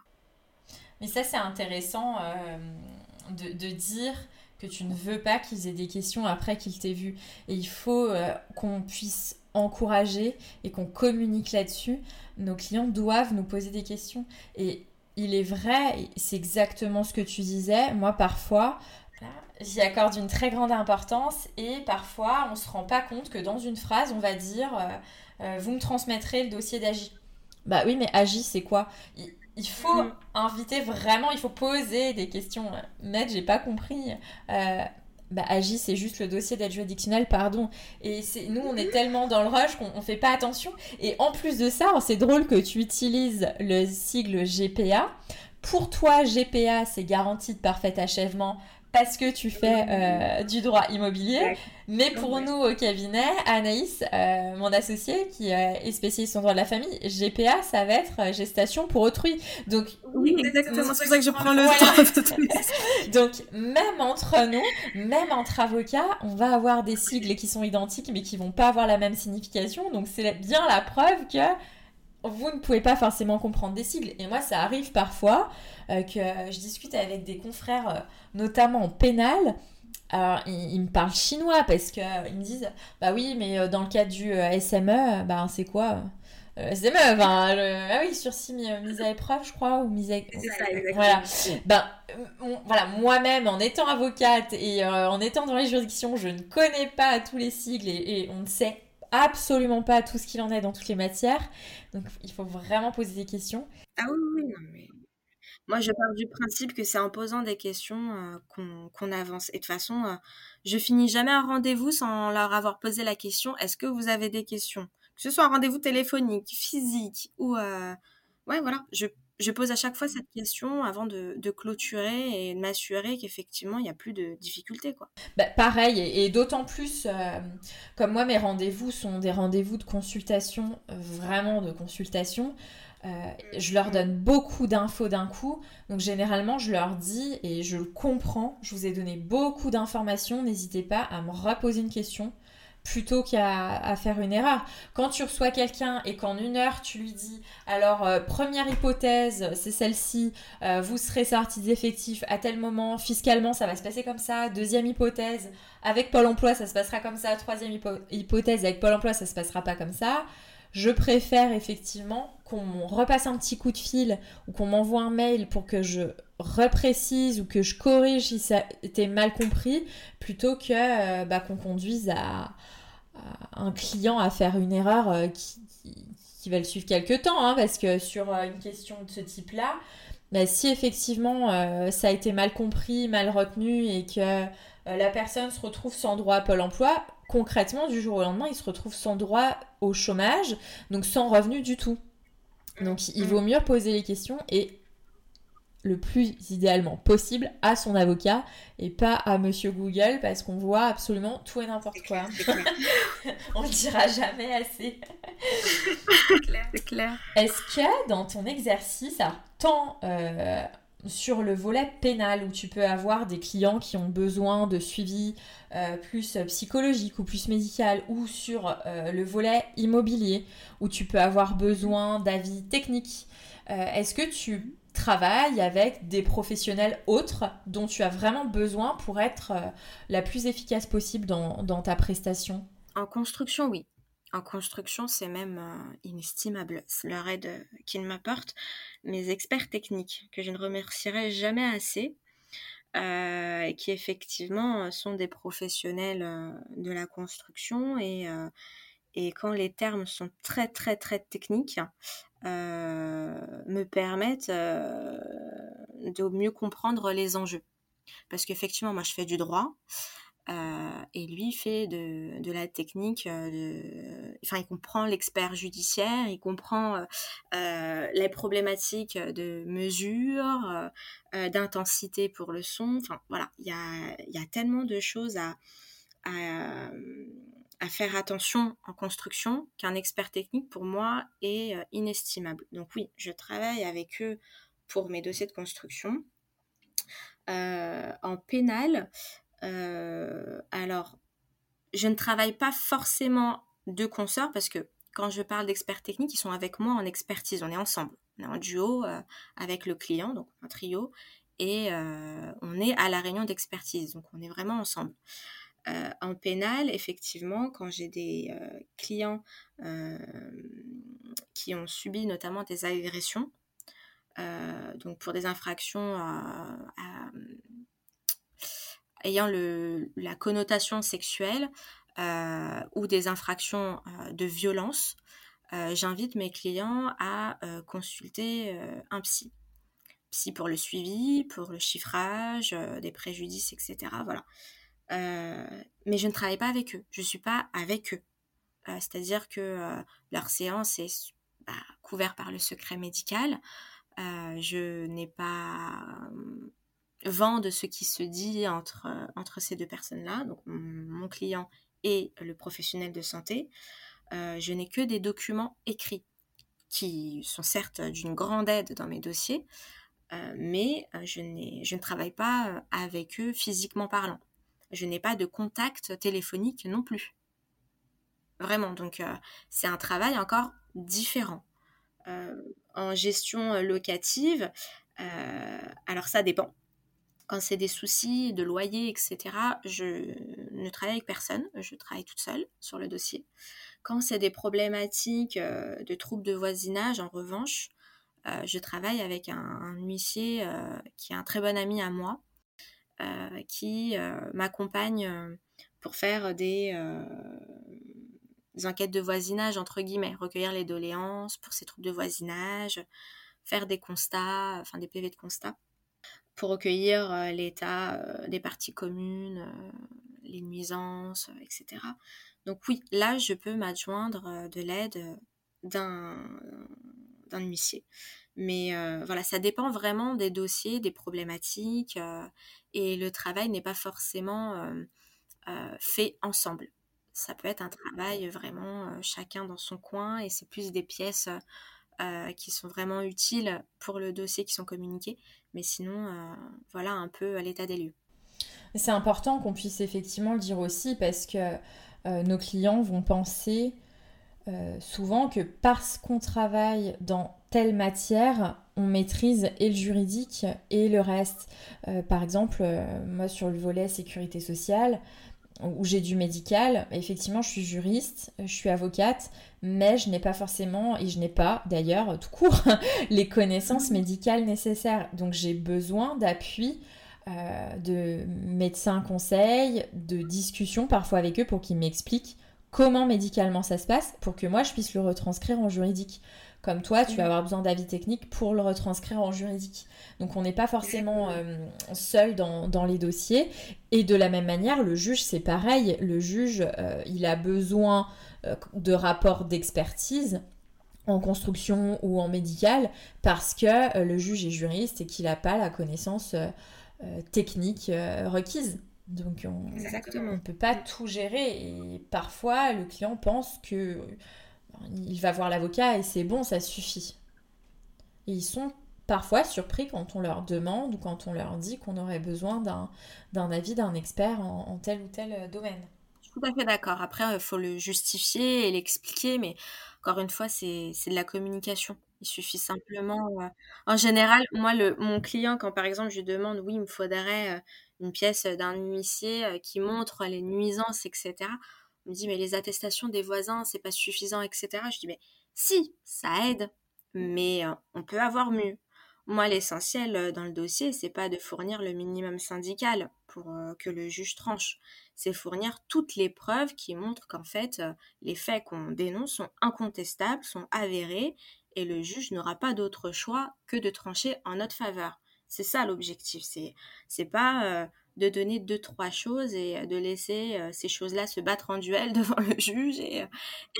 Mais ça, c'est intéressant de, de dire que tu ne veux pas qu'ils aient des questions après qu'ils t'aient vu. Et il faut euh, qu'on puisse encourager et qu'on communique là-dessus. Nos clients doivent nous poser des questions. Et il est vrai, c'est exactement ce que tu disais. Moi, parfois, j'y accorde une très grande importance et parfois, on ne se rend pas compte que dans une phrase, on va dire euh, euh, Vous me transmettrez le dossier d'Agi. Bah oui, mais Agi, c'est quoi? Il faut mm. inviter vraiment, il faut poser des questions. Maître, j'ai pas compris. Euh, bah, Agi, c'est juste le dossier d'aide juridictionnelle, pardon. Et c'est, nous, on est tellement dans le rush qu'on on fait pas attention. Et en plus de ça, c'est drôle que tu utilises le sigle GPA. Pour toi, GPA, c'est garantie de parfait achèvement parce que tu fais euh, du droit immobilier. Mais pour nous au cabinet, Anaïs, euh, mon associé qui euh, est spécialiste en droit de la famille, GPA, ça va être gestation pour autrui. Donc oui, exactement. C'est pour ça que je prends le. *laughs* Donc même entre nous, même entre avocats, on va avoir des sigles qui sont identiques mais qui vont pas avoir la même signification. Donc c'est bien la preuve que vous ne pouvez pas forcément comprendre des sigles. Et moi, ça arrive parfois euh, que je discute avec des confrères, euh, notamment en pénal. Alors, ils, me parlent chinois parce qu'ils me disent Bah oui, mais euh, dans le cadre du SME, bah c'est quoi SME, enfin, ah oui, sursis mis, mise à épreuve, je crois, ou mise à. C'est ça, Voilà. Ben, voilà, moi-même, en étant avocate et en étant dans les juridictions, je ne connais pas tous les sigles et, et on ne sait absolument pas tout ce qu'il en est dans toutes les matières. Donc il faut vraiment poser des questions. Ah oui, oui, non, mais moi je pars du principe que c'est en posant des questions euh, qu'on avance. Et de toute façon, euh, je finis jamais un rendez-vous sans leur avoir posé la question est-ce que vous avez des questions? Que ce soit un rendez-vous téléphonique, physique ou. Euh, ouais, voilà, je je pose à chaque fois cette question avant de, clôturer et de m'assurer qu'effectivement, il n'y a plus de difficultés. Quoi. Bah, pareil, et, d'autant plus, euh, comme moi, mes rendez-vous sont des rendez-vous de consultation, vraiment de consultation. Euh, je leur donne beaucoup d'infos d'un coup. Donc généralement, je leur dis, et je le comprends, je vous ai donné beaucoup d'informations, n'hésitez pas à me reposer une question plutôt qu'à faire une erreur. Quand tu reçois quelqu'un et qu'en une heure tu lui dis alors euh, première hypothèse c'est celle-ci, euh, vous serez sorti d'effectif à tel moment, fiscalement ça va se passer comme ça, deuxième hypothèse avec Pôle Emploi ça se passera comme ça, troisième hypothèse avec Pôle Emploi ça se passera pas comme ça. Je préfère effectivement qu'on repasse un petit coup de fil ou qu'on m'envoie un mail pour que je reprécise ou que je corrige si ça était mal compris, plutôt que euh, bah, qu'on conduise à, un client à faire une erreur euh, qui, va le suivre quelques temps, hein, parce que sur euh, une question de ce type-là, bah, si effectivement ça a été mal compris, mal retenu et que la personne se retrouve sans droit à Pôle Emploi, concrètement, du jour au lendemain, il se retrouve sans droit au chômage, donc sans revenu du tout. Donc il vaut mieux poser les questions et le plus idéalement possible à son avocat et pas à monsieur Google parce qu'on voit absolument tout et n'importe quoi. *laughs* On le dira jamais assez. C'est clair. Est-ce que dans ton exercice, tant euh, sur le volet pénal où tu peux avoir des clients qui ont besoin de suivi euh, plus psychologique ou plus médical ou sur euh, le volet immobilier où tu peux avoir besoin d'avis techniques, est-ce que tu travailles avec des professionnels autres dont tu as vraiment besoin pour être euh, la plus efficace possible dans, ta prestation? En construction, oui. En construction, c'est même euh, inestimable leur aide euh, qu'ils m'apportent. Mes experts techniques, que je ne remercierai jamais assez, qui effectivement sont des professionnels de la construction et, et quand les termes sont très très très techniques, euh, me permettent euh, de mieux comprendre les enjeux. Parce qu'effectivement, moi, je fais du droit. Euh, et lui fait de, de la technique, de, enfin il comprend l'expert judiciaire, il comprend les problématiques de mesure, d'intensité pour le son, enfin voilà, il y a, y a tellement de choses à, à, faire attention en construction qu'un expert technique pour moi est euh, inestimable. Donc oui, je travaille avec eux pour mes dossiers de construction. Euh, en pénal, euh, alors je ne travaille pas forcément de consorts parce que quand je parle d'experts techniques, ils sont avec moi en expertise, on est ensemble, on est en duo avec le client, donc un trio, et on est à la réunion d'expertise, donc on est vraiment ensemble. Euh, en pénal, effectivement, quand j'ai des euh, clients euh, qui ont subi notamment des agressions, donc pour des infractions ayant le, la connotation sexuelle ou des infractions de violence, j'invite mes clients à consulter un psy. Psy pour le suivi, pour le chiffrage des préjudices, etc. Voilà. Euh, mais je ne travaille pas avec eux. Je suis pas avec eux. Euh, c'est-à-dire que euh, leur séance est bah, couverte par le secret médical. je n'ai pas vent de ce qui se dit entre, ces deux personnes-là, donc mon client et le professionnel de santé. je n'ai que des documents écrits qui sont certes d'une grande aide dans mes dossiers, mais je, je ne travaille pas avec eux physiquement parlant je n'ai pas de contact téléphonique non plus. Vraiment, donc euh, c'est un travail encore différent. Euh, en gestion locative, euh, alors ça dépend. Quand c'est des soucis de loyer, etc., je ne travaille avec personne, je travaille toute seule sur le dossier. Quand c'est des problématiques de troubles de voisinage, en revanche, je travaille avec un, huissier qui est un très bon ami à moi, euh, qui euh, m'accompagne euh, pour faire des, enquêtes de voisinage, entre guillemets, recueillir les doléances pour ces troubles de voisinage, faire des constats, enfin des PV de constats, pour recueillir l'état des parties communes, les nuisances, etc. Donc oui, là, je peux m'adjoindre de l'aide d'un huissier. Mais voilà, ça dépend vraiment des dossiers, des problématiques et le travail n'est pas forcément euh, euh, fait ensemble. Ça peut être un travail vraiment euh, chacun dans son coin et c'est plus des pièces qui sont vraiment utiles pour le dossier qui sont communiquées. Mais sinon, voilà un peu l'état des lieux. C'est important qu'on puisse effectivement le dire aussi parce que nos clients vont penser souvent que parce qu'on travaille dans telle matière, on maîtrise et le juridique et le reste. Euh, par exemple, euh, moi sur le volet sécurité sociale, où j'ai du médical, effectivement, je suis juriste, je suis avocate, mais je n'ai pas forcément, et je n'ai pas d'ailleurs tout court, *laughs* les connaissances médicales nécessaires. Donc j'ai besoin d'appui. Euh, de médecins conseils, de discussions parfois avec eux pour qu'ils m'expliquent comment médicalement ça se passe pour que moi je puisse le retranscrire en juridique. Comme toi, tu vas avoir besoin d'avis techniques pour le retranscrire en juridique. Donc on n'est pas forcément euh, seul dans, les dossiers. Et de la même manière, le juge, c'est pareil. Le juge, euh, il a besoin euh, de rapports d'expertise en construction ou en médical parce que le juge est juriste et qu'il n'a pas la connaissance technique requise. Donc on ne peut pas tout gérer et parfois le client pense que il va voir l'avocat et c'est bon, ça suffit. Ils sont parfois surpris quand on leur demande ou quand on leur dit qu'on aurait besoin d'un avis d'un expert en, tel ou tel euh, domaine. Je suis tout à fait d'accord. Après, il faut le justifier et l'expliquer, mais encore une fois, c'est de la communication. Il suffit simplement. Euh, en général, moi, le, mon client, quand par exemple je lui demande, oui, il me faudrait euh, une pièce d'un huissier qui montre les nuisances, etc. Dit, mais les attestations des voisins, c'est pas suffisant, etc. Je dis, mais si, ça aide, mais on peut avoir mieux. Moi, l'essentiel euh, dans le dossier, c'est pas de fournir le minimum syndical pour euh, que le juge tranche. C'est fournir toutes les preuves qui montrent qu'en fait, euh, les faits qu'on dénonce sont incontestables, sont avérés, et le juge n'aura pas d'autre choix que de trancher en notre faveur. C'est ça l'objectif. C'est pas de donner deux trois choses et de laisser ces choses-là se battre en duel *laughs* devant le juge et,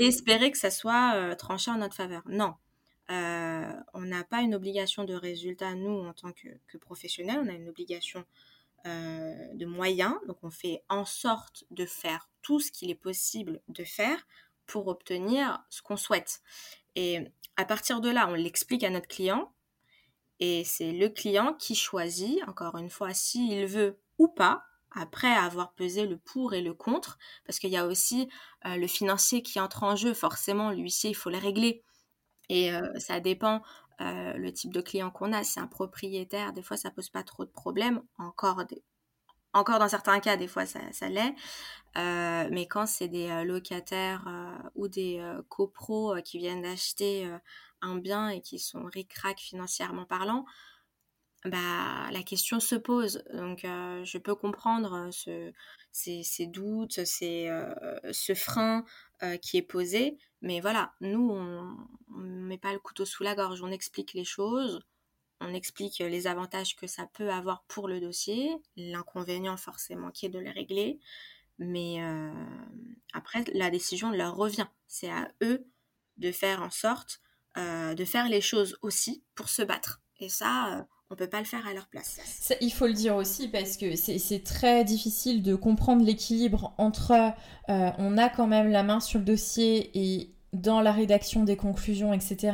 et espérer que ça soit tranché en notre faveur. Non, euh, on n'a pas une obligation de résultat, nous, en tant que, que professionnels, on a une obligation euh, de moyens. Donc, on fait en sorte de faire tout ce qu'il est possible de faire pour obtenir ce qu'on souhaite. Et à partir de là, on l'explique à notre client. Et c'est le client qui choisit, encore une fois, s'il veut ou pas, après avoir pesé le pour et le contre, parce qu'il y a aussi euh, le financier qui entre en jeu, forcément, l'huissier, il faut le régler. Et euh, ça dépend euh, le type de client qu'on a. C'est un propriétaire, des fois, ça pose pas trop de problèmes. Encore, encore dans certains cas, des fois, ça, ça l'est. Mais quand c'est des locataires ou des copros qui viennent d'acheter un bien et qui sont ric-rac financièrement parlant, bah, la question se pose. Donc, je peux comprendre ce, ces, ces, doutes, ces, ce frein qui est posé. Mais voilà, nous, on ne met pas le couteau sous la gorge, on explique les choses, on explique les avantages que ça peut avoir pour le dossier, l'inconvénient forcément qui est de le régler. Mais euh, après, la décision leur revient. C'est à eux de faire en sorte euh, de faire les choses aussi pour se battre. Et ça, euh, on peut pas le faire à leur place. il faut le dire aussi parce que c'est très difficile de comprendre l'équilibre entre euh, on a quand même la main sur le dossier et dans la rédaction des conclusions, etc.,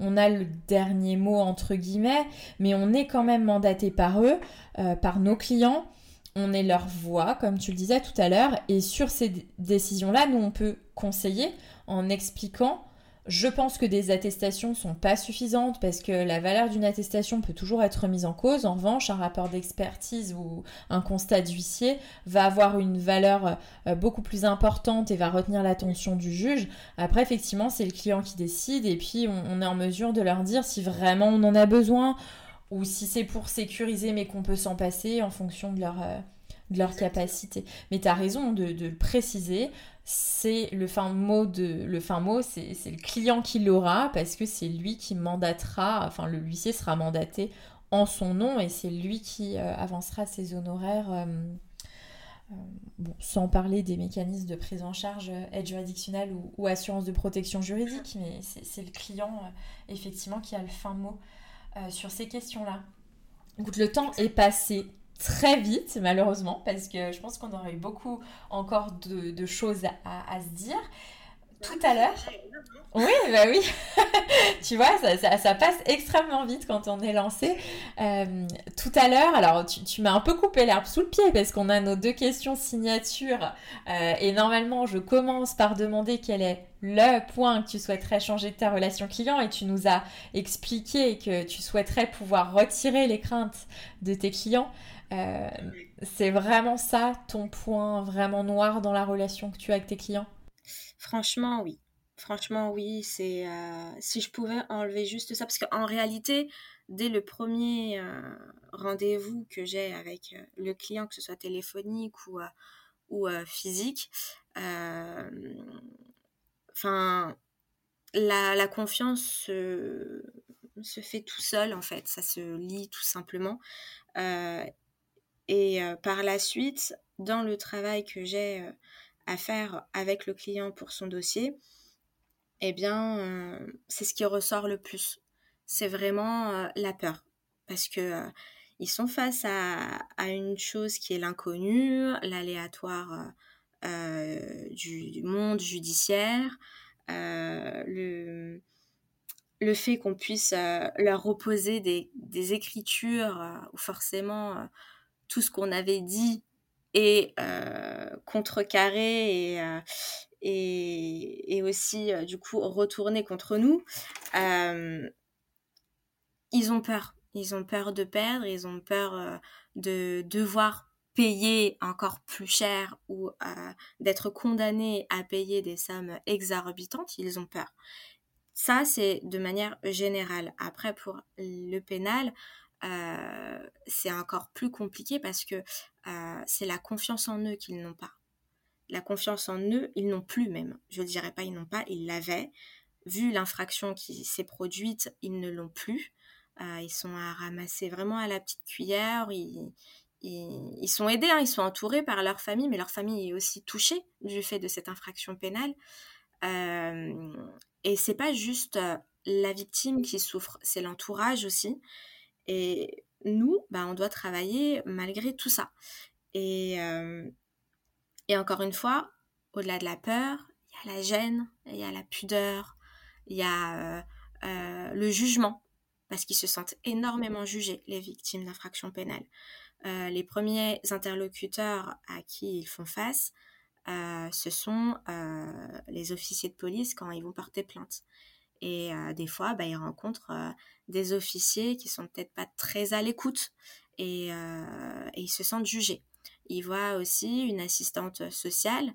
on a le dernier mot entre guillemets, mais on est quand même mandaté par eux, euh, par nos clients. On est leur voix, comme tu le disais tout à l'heure, et sur ces décisions-là, nous, on peut conseiller en expliquant je pense que des attestations sont pas suffisantes parce que la valeur d'une attestation peut toujours être remise en cause. En revanche, un rapport d'expertise ou un constat d'huissier va avoir une valeur euh, beaucoup plus importante et va retenir l'attention du juge. Après, effectivement, c'est le client qui décide et puis on, est en mesure de leur dire si vraiment on en a besoin ou si c'est pour sécuriser mais qu'on peut s'en passer en fonction de leur, euh, de leur capacité. Mais tu as raison de, de, le préciser c'est le fin mot de le fin mot c'est le client qui l'aura parce que c'est lui qui mandatera enfin le huissier sera mandaté en son nom et c'est lui qui euh, avancera ses honoraires euh, euh, sans parler des mécanismes de prise en charge aide juridictionnelle ou, assurance de protection juridique mais c'est le client effectivement qui a le fin mot sur ces questions là Écoute, le temps est passé très vite, malheureusement, parce que je pense qu'on aurait eu beaucoup encore de, choses à, se dire. Tout à l'heure. Oui, bah oui. *laughs* tu vois, ça, passe extrêmement vite quand on est lancé. Euh, tout à l'heure, alors tu, m'as un peu coupé l'herbe sous le pied parce qu'on a nos deux questions signature. Euh, et normalement, je commence par demander quel est le point que tu souhaiterais changer de ta relation client et tu nous as expliqué que tu souhaiterais pouvoir retirer les craintes de tes clients. Euh, c'est vraiment ça ton point vraiment noir dans la relation que tu as avec tes clients? Franchement, oui. Franchement, oui. C'est euh, si je pouvais enlever juste ça, parce qu'en réalité, dès le premier euh, rendez-vous que j'ai avec le client, que ce soit téléphonique ou ou physique, enfin, la, confiance se, se, fait tout seul en fait, ça se lit tout simplement. Et euh, par la suite, dans le travail que j'ai euh, à faire avec le client pour son dossier, eh bien, c'est ce qui ressort le plus. C'est vraiment la peur. Parce que ils sont face à, une chose qui est l'inconnu, l'aléatoire du, monde judiciaire, le, le fait qu'on puisse leur opposer des, des écritures où forcément tout ce qu'on avait dit est contrecarré et, et, et aussi euh, du coup retourner contre nous, euh, ils ont peur. Ils ont peur de perdre, ils ont peur euh, de devoir payer encore plus cher ou d'être condamnés à payer des sommes exorbitantes, ils ont peur. Ça, c'est de manière générale. Après, pour le pénal, c'est encore plus compliqué parce que c'est la confiance en eux qu'ils n'ont pas la confiance en eux, ils n'ont plus même. Je ne dirais pas ils n'ont pas, ils l'avaient. Vu l'infraction qui s'est produite, ils ne l'ont plus. Euh, ils sont à ramasser vraiment à la petite cuillère. Ils, sont aidés, hein. ils sont entourés par leur famille, mais leur famille est aussi touchée du fait de cette infraction pénale. Euh, et c'est pas juste euh, la victime qui souffre, c'est l'entourage aussi. Et nous, bah, on doit travailler malgré tout ça. Et, euh, et encore une fois, au-delà de la peur, il y a la gêne, il y a la pudeur, il y a euh, euh, le jugement, parce qu'ils se sentent énormément jugés, les victimes d'infractions pénales. Les premiers interlocuteurs à qui ils font face, ce sont les officiers de police quand ils vont porter plainte. Et des fois, bah, ils rencontrent des officiers qui sont peut-être pas très à l'écoute et, et, ils se sentent jugés. Il voit aussi une assistante sociale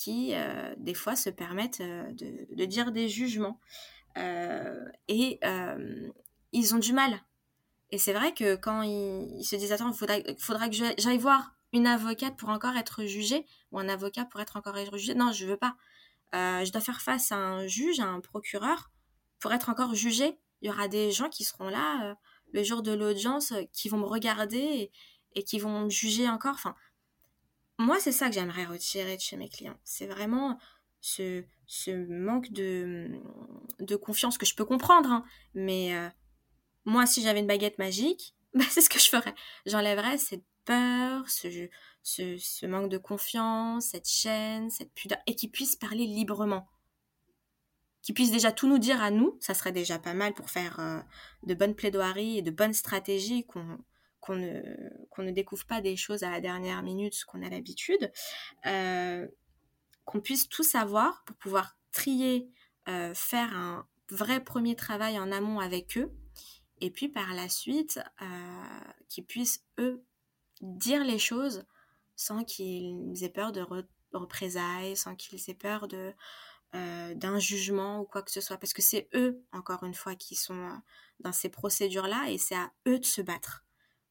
qui, euh, des fois, se permettent euh, de, dire des jugements. Euh, et ils ont du mal. Et c'est vrai que quand ils, se disent, attends, il faudra, que j'aille voir une avocate pour encore être jugée, ou un avocat pour être encore jugé. Non, je veux pas. je dois faire face à un juge, à un procureur, pour être encore jugé. Il y aura des gens qui seront là le jour de l'audience, qui vont me regarder et, qui vont me juger encore. Enfin, moi, c'est ça que j'aimerais retirer de chez mes clients. C'est vraiment ce, manque de, de, confiance que je peux comprendre. Hein. Mais euh, moi, si j'avais une baguette magique, *laughs* bah, c'est ce que je ferais. J'enlèverais cette peur, ce, ce, manque de confiance, cette chaîne, cette pudeur, et qu'ils puissent parler librement. Qu'ils puissent déjà tout nous dire à nous, ça serait déjà pas mal pour faire euh, de bonnes plaidoiries et de bonnes stratégies qu'on ne, découvre pas des choses à la dernière minute, ce qu'on a l'habitude, euh, qu'on puisse tout savoir pour pouvoir trier, euh, faire un vrai premier travail en amont avec eux, et puis par la suite, qu'ils puissent, eux, dire les choses sans qu'ils aient peur de représailles, sans qu'ils aient peur de, d'un jugement ou quoi que ce soit, parce que c'est eux, encore une fois, qui sont dans ces procédures-là, et c'est à eux de se battre.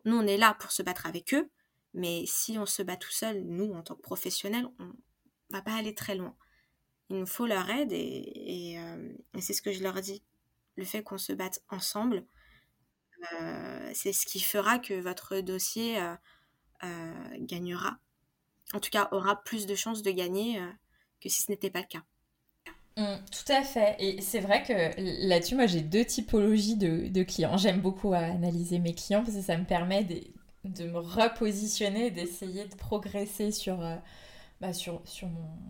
Nous, on est là pour se battre avec eux, mais si on se bat tout seul, nous, en tant que professionnels, on va pas aller très loin. Il nous faut leur aide et, euh, c'est ce que je leur dis. Le fait qu'on se batte ensemble, euh, c'est ce qui fera que votre dossier euh, gagnera. En tout cas, aura plus de chances de gagner que si ce n'était pas le cas. Mmh, tout à fait. Et c'est vrai que là-dessus, moi, j'ai deux typologies de, clients. J'aime beaucoup analyser mes clients parce que ça me permet de, me repositionner, d'essayer de progresser sur, euh, bah,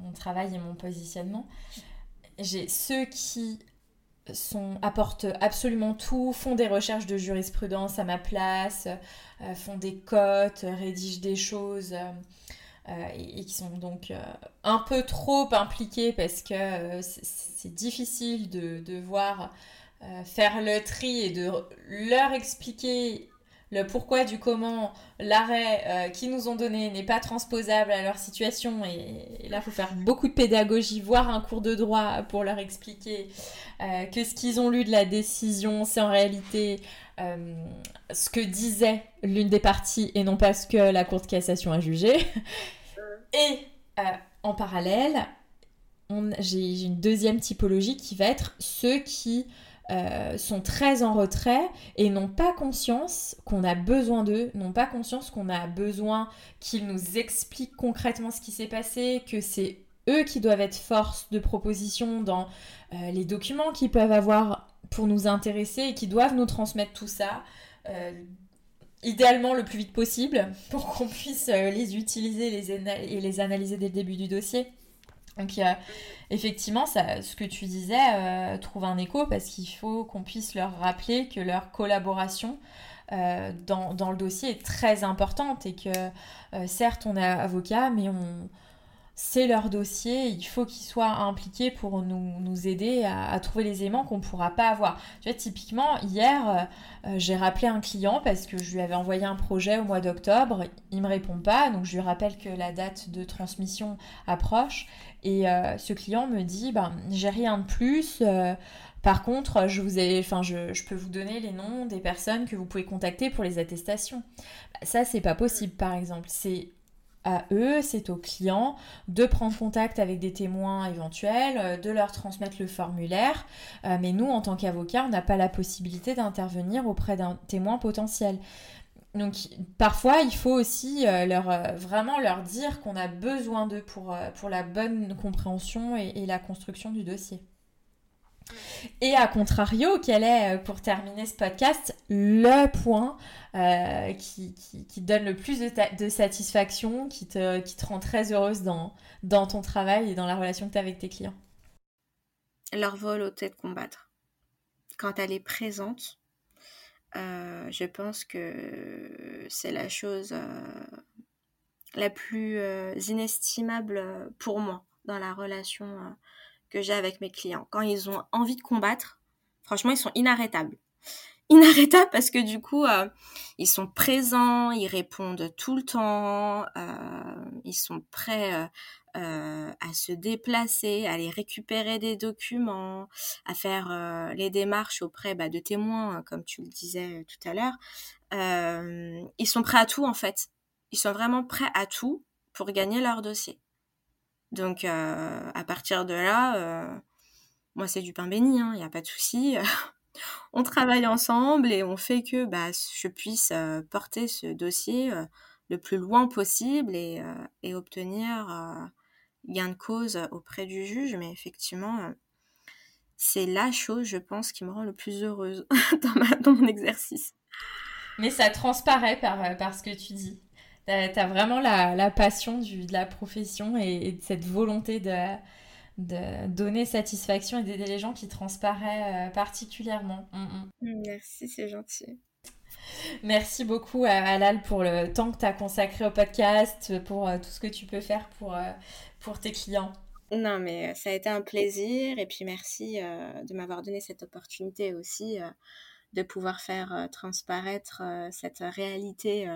mon, travail et mon positionnement. J'ai ceux qui apportent absolument tout, font des recherches de jurisprudence à ma place, euh, font des cotes, rédigent des choses. Euh, euh, et, qui sont donc euh, un peu trop impliqués parce que euh, c'est difficile de, devoir faire le tri et de leur expliquer le pourquoi du comment l'arrêt qu'ils nous ont donné n'est pas transposable à leur situation. Et, là il faut faire beaucoup de pédagogie voire un cours de droit pour leur expliquer que ce qu'ils ont lu de la décision c'est en réalité ce que disait l'une des parties et non pas ce que la Cour de cassation a jugé *laughs* et euh, en parallèle, j'ai une deuxième typologie qui va être ceux qui euh, sont très en retrait et n'ont pas conscience qu'on a besoin d'eux, n'ont pas conscience qu'on a besoin qu'ils nous expliquent concrètement ce qui s'est passé, que c'est eux qui doivent être force de proposition dans euh, les documents qu'ils peuvent avoir pour nous intéresser et qui doivent nous transmettre tout ça. Idéalement le plus vite possible pour qu'on puisse les utiliser et les analyser dès le début du dossier. Donc effectivement, ce que tu disais trouve un écho parce qu'il faut qu'on puisse leur rappeler que leur collaboration euh, dans, dans, le dossier est très importante et que euh, certes on est avocat mais on c'est leur dossier, il faut qu'ils soient impliqués pour nous, nous aider à, trouver les éléments qu'on ne pourra pas avoir. Tu vois, typiquement, hier, euh, j'ai rappelé un client parce que je lui avais envoyé un projet au mois d'octobre, il ne me répond pas, donc je lui rappelle que la date de transmission approche, et ce client me dit, ben, j'ai rien de plus, par contre, je, vous ai, enfin, je, peux vous donner les noms des personnes que vous pouvez contacter pour les attestations. Ça, c'est pas possible, par exemple. C'est à eux, c'est aux clients de prendre contact avec des témoins éventuels, euh, de leur transmettre le formulaire. Euh, mais nous, en tant qu'avocats, on n'a pas la possibilité d'intervenir auprès d'un témoin potentiel. Donc parfois, il faut aussi euh, leur, vraiment leur dire qu'on a besoin d'eux pour, pour la bonne compréhension et la construction du dossier. Et à contrario, quel est, euh, pour terminer ce podcast, le point euh, qui, qui, donne le plus de, satisfaction, qui te, qui te rend très heureuse dans, dans ton travail et dans la relation que tu as avec tes clients? Leur volonté de combattre. Quand elle est présente, euh, je pense que c'est la chose la plus inestimable pour moi dans la relation que j'ai avec mes clients. Quand ils ont envie de combattre, franchement, ils sont inarrêtables. *laughs* Inarrêtables parce que du coup, euh, ils sont présents, ils répondent tout le temps, euh, ils sont prêts euh, à se déplacer, à aller récupérer des documents, à faire les démarches auprès bah, de témoins, comme tu le disais tout à l'heure. ils sont prêts à tout en fait. Ils sont vraiment prêts à tout pour gagner leur dossier. Donc euh, à partir de là, euh, moi c'est du pain béni, il hein, n'y a pas de souci. *laughs* on travaille ensemble et on fait que bah, je puisse euh, porter ce dossier le plus loin possible et, obtenir gain de cause auprès du juge. Mais effectivement, c'est la chose, je pense, qui me rend le plus heureuse *laughs* dans, dans mon exercice. Mais ça transparaît par, par ce que tu dis. Tu as, vraiment la, passion du, de la profession et, de cette volonté de, de donner satisfaction et d'aider les gens qui transparaît euh, particulièrement. Mm. Mm, merci, c'est gentil. Merci beaucoup à Alal pour le temps que tu as consacré au podcast, pour euh, tout ce que tu peux faire pour, euh, pour tes clients. Non, mais ça a été un plaisir et puis merci de m'avoir donné cette opportunité aussi de pouvoir faire transparaître cette réalité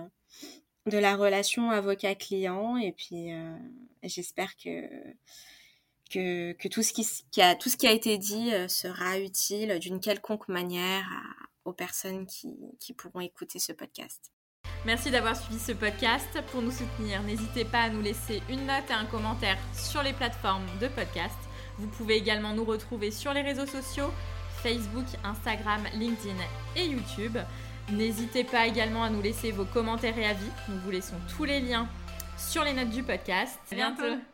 de la relation avocat-client et puis euh, j'espère que, tout, ce qui, a, tout ce qui a été dit euh, sera utile d'une quelconque manière aux personnes qui, qui pourront écouter ce podcast. Merci d'avoir suivi ce podcast. Pour nous soutenir, n'hésitez pas à nous laisser une note et un commentaire sur les plateformes de podcast. Vous pouvez également nous retrouver sur les réseaux sociaux, Facebook, Instagram, LinkedIn et YouTube. N'hésitez pas également à nous laisser vos commentaires et avis. Nous vous laissons tous les liens sur les notes du podcast. À bientôt.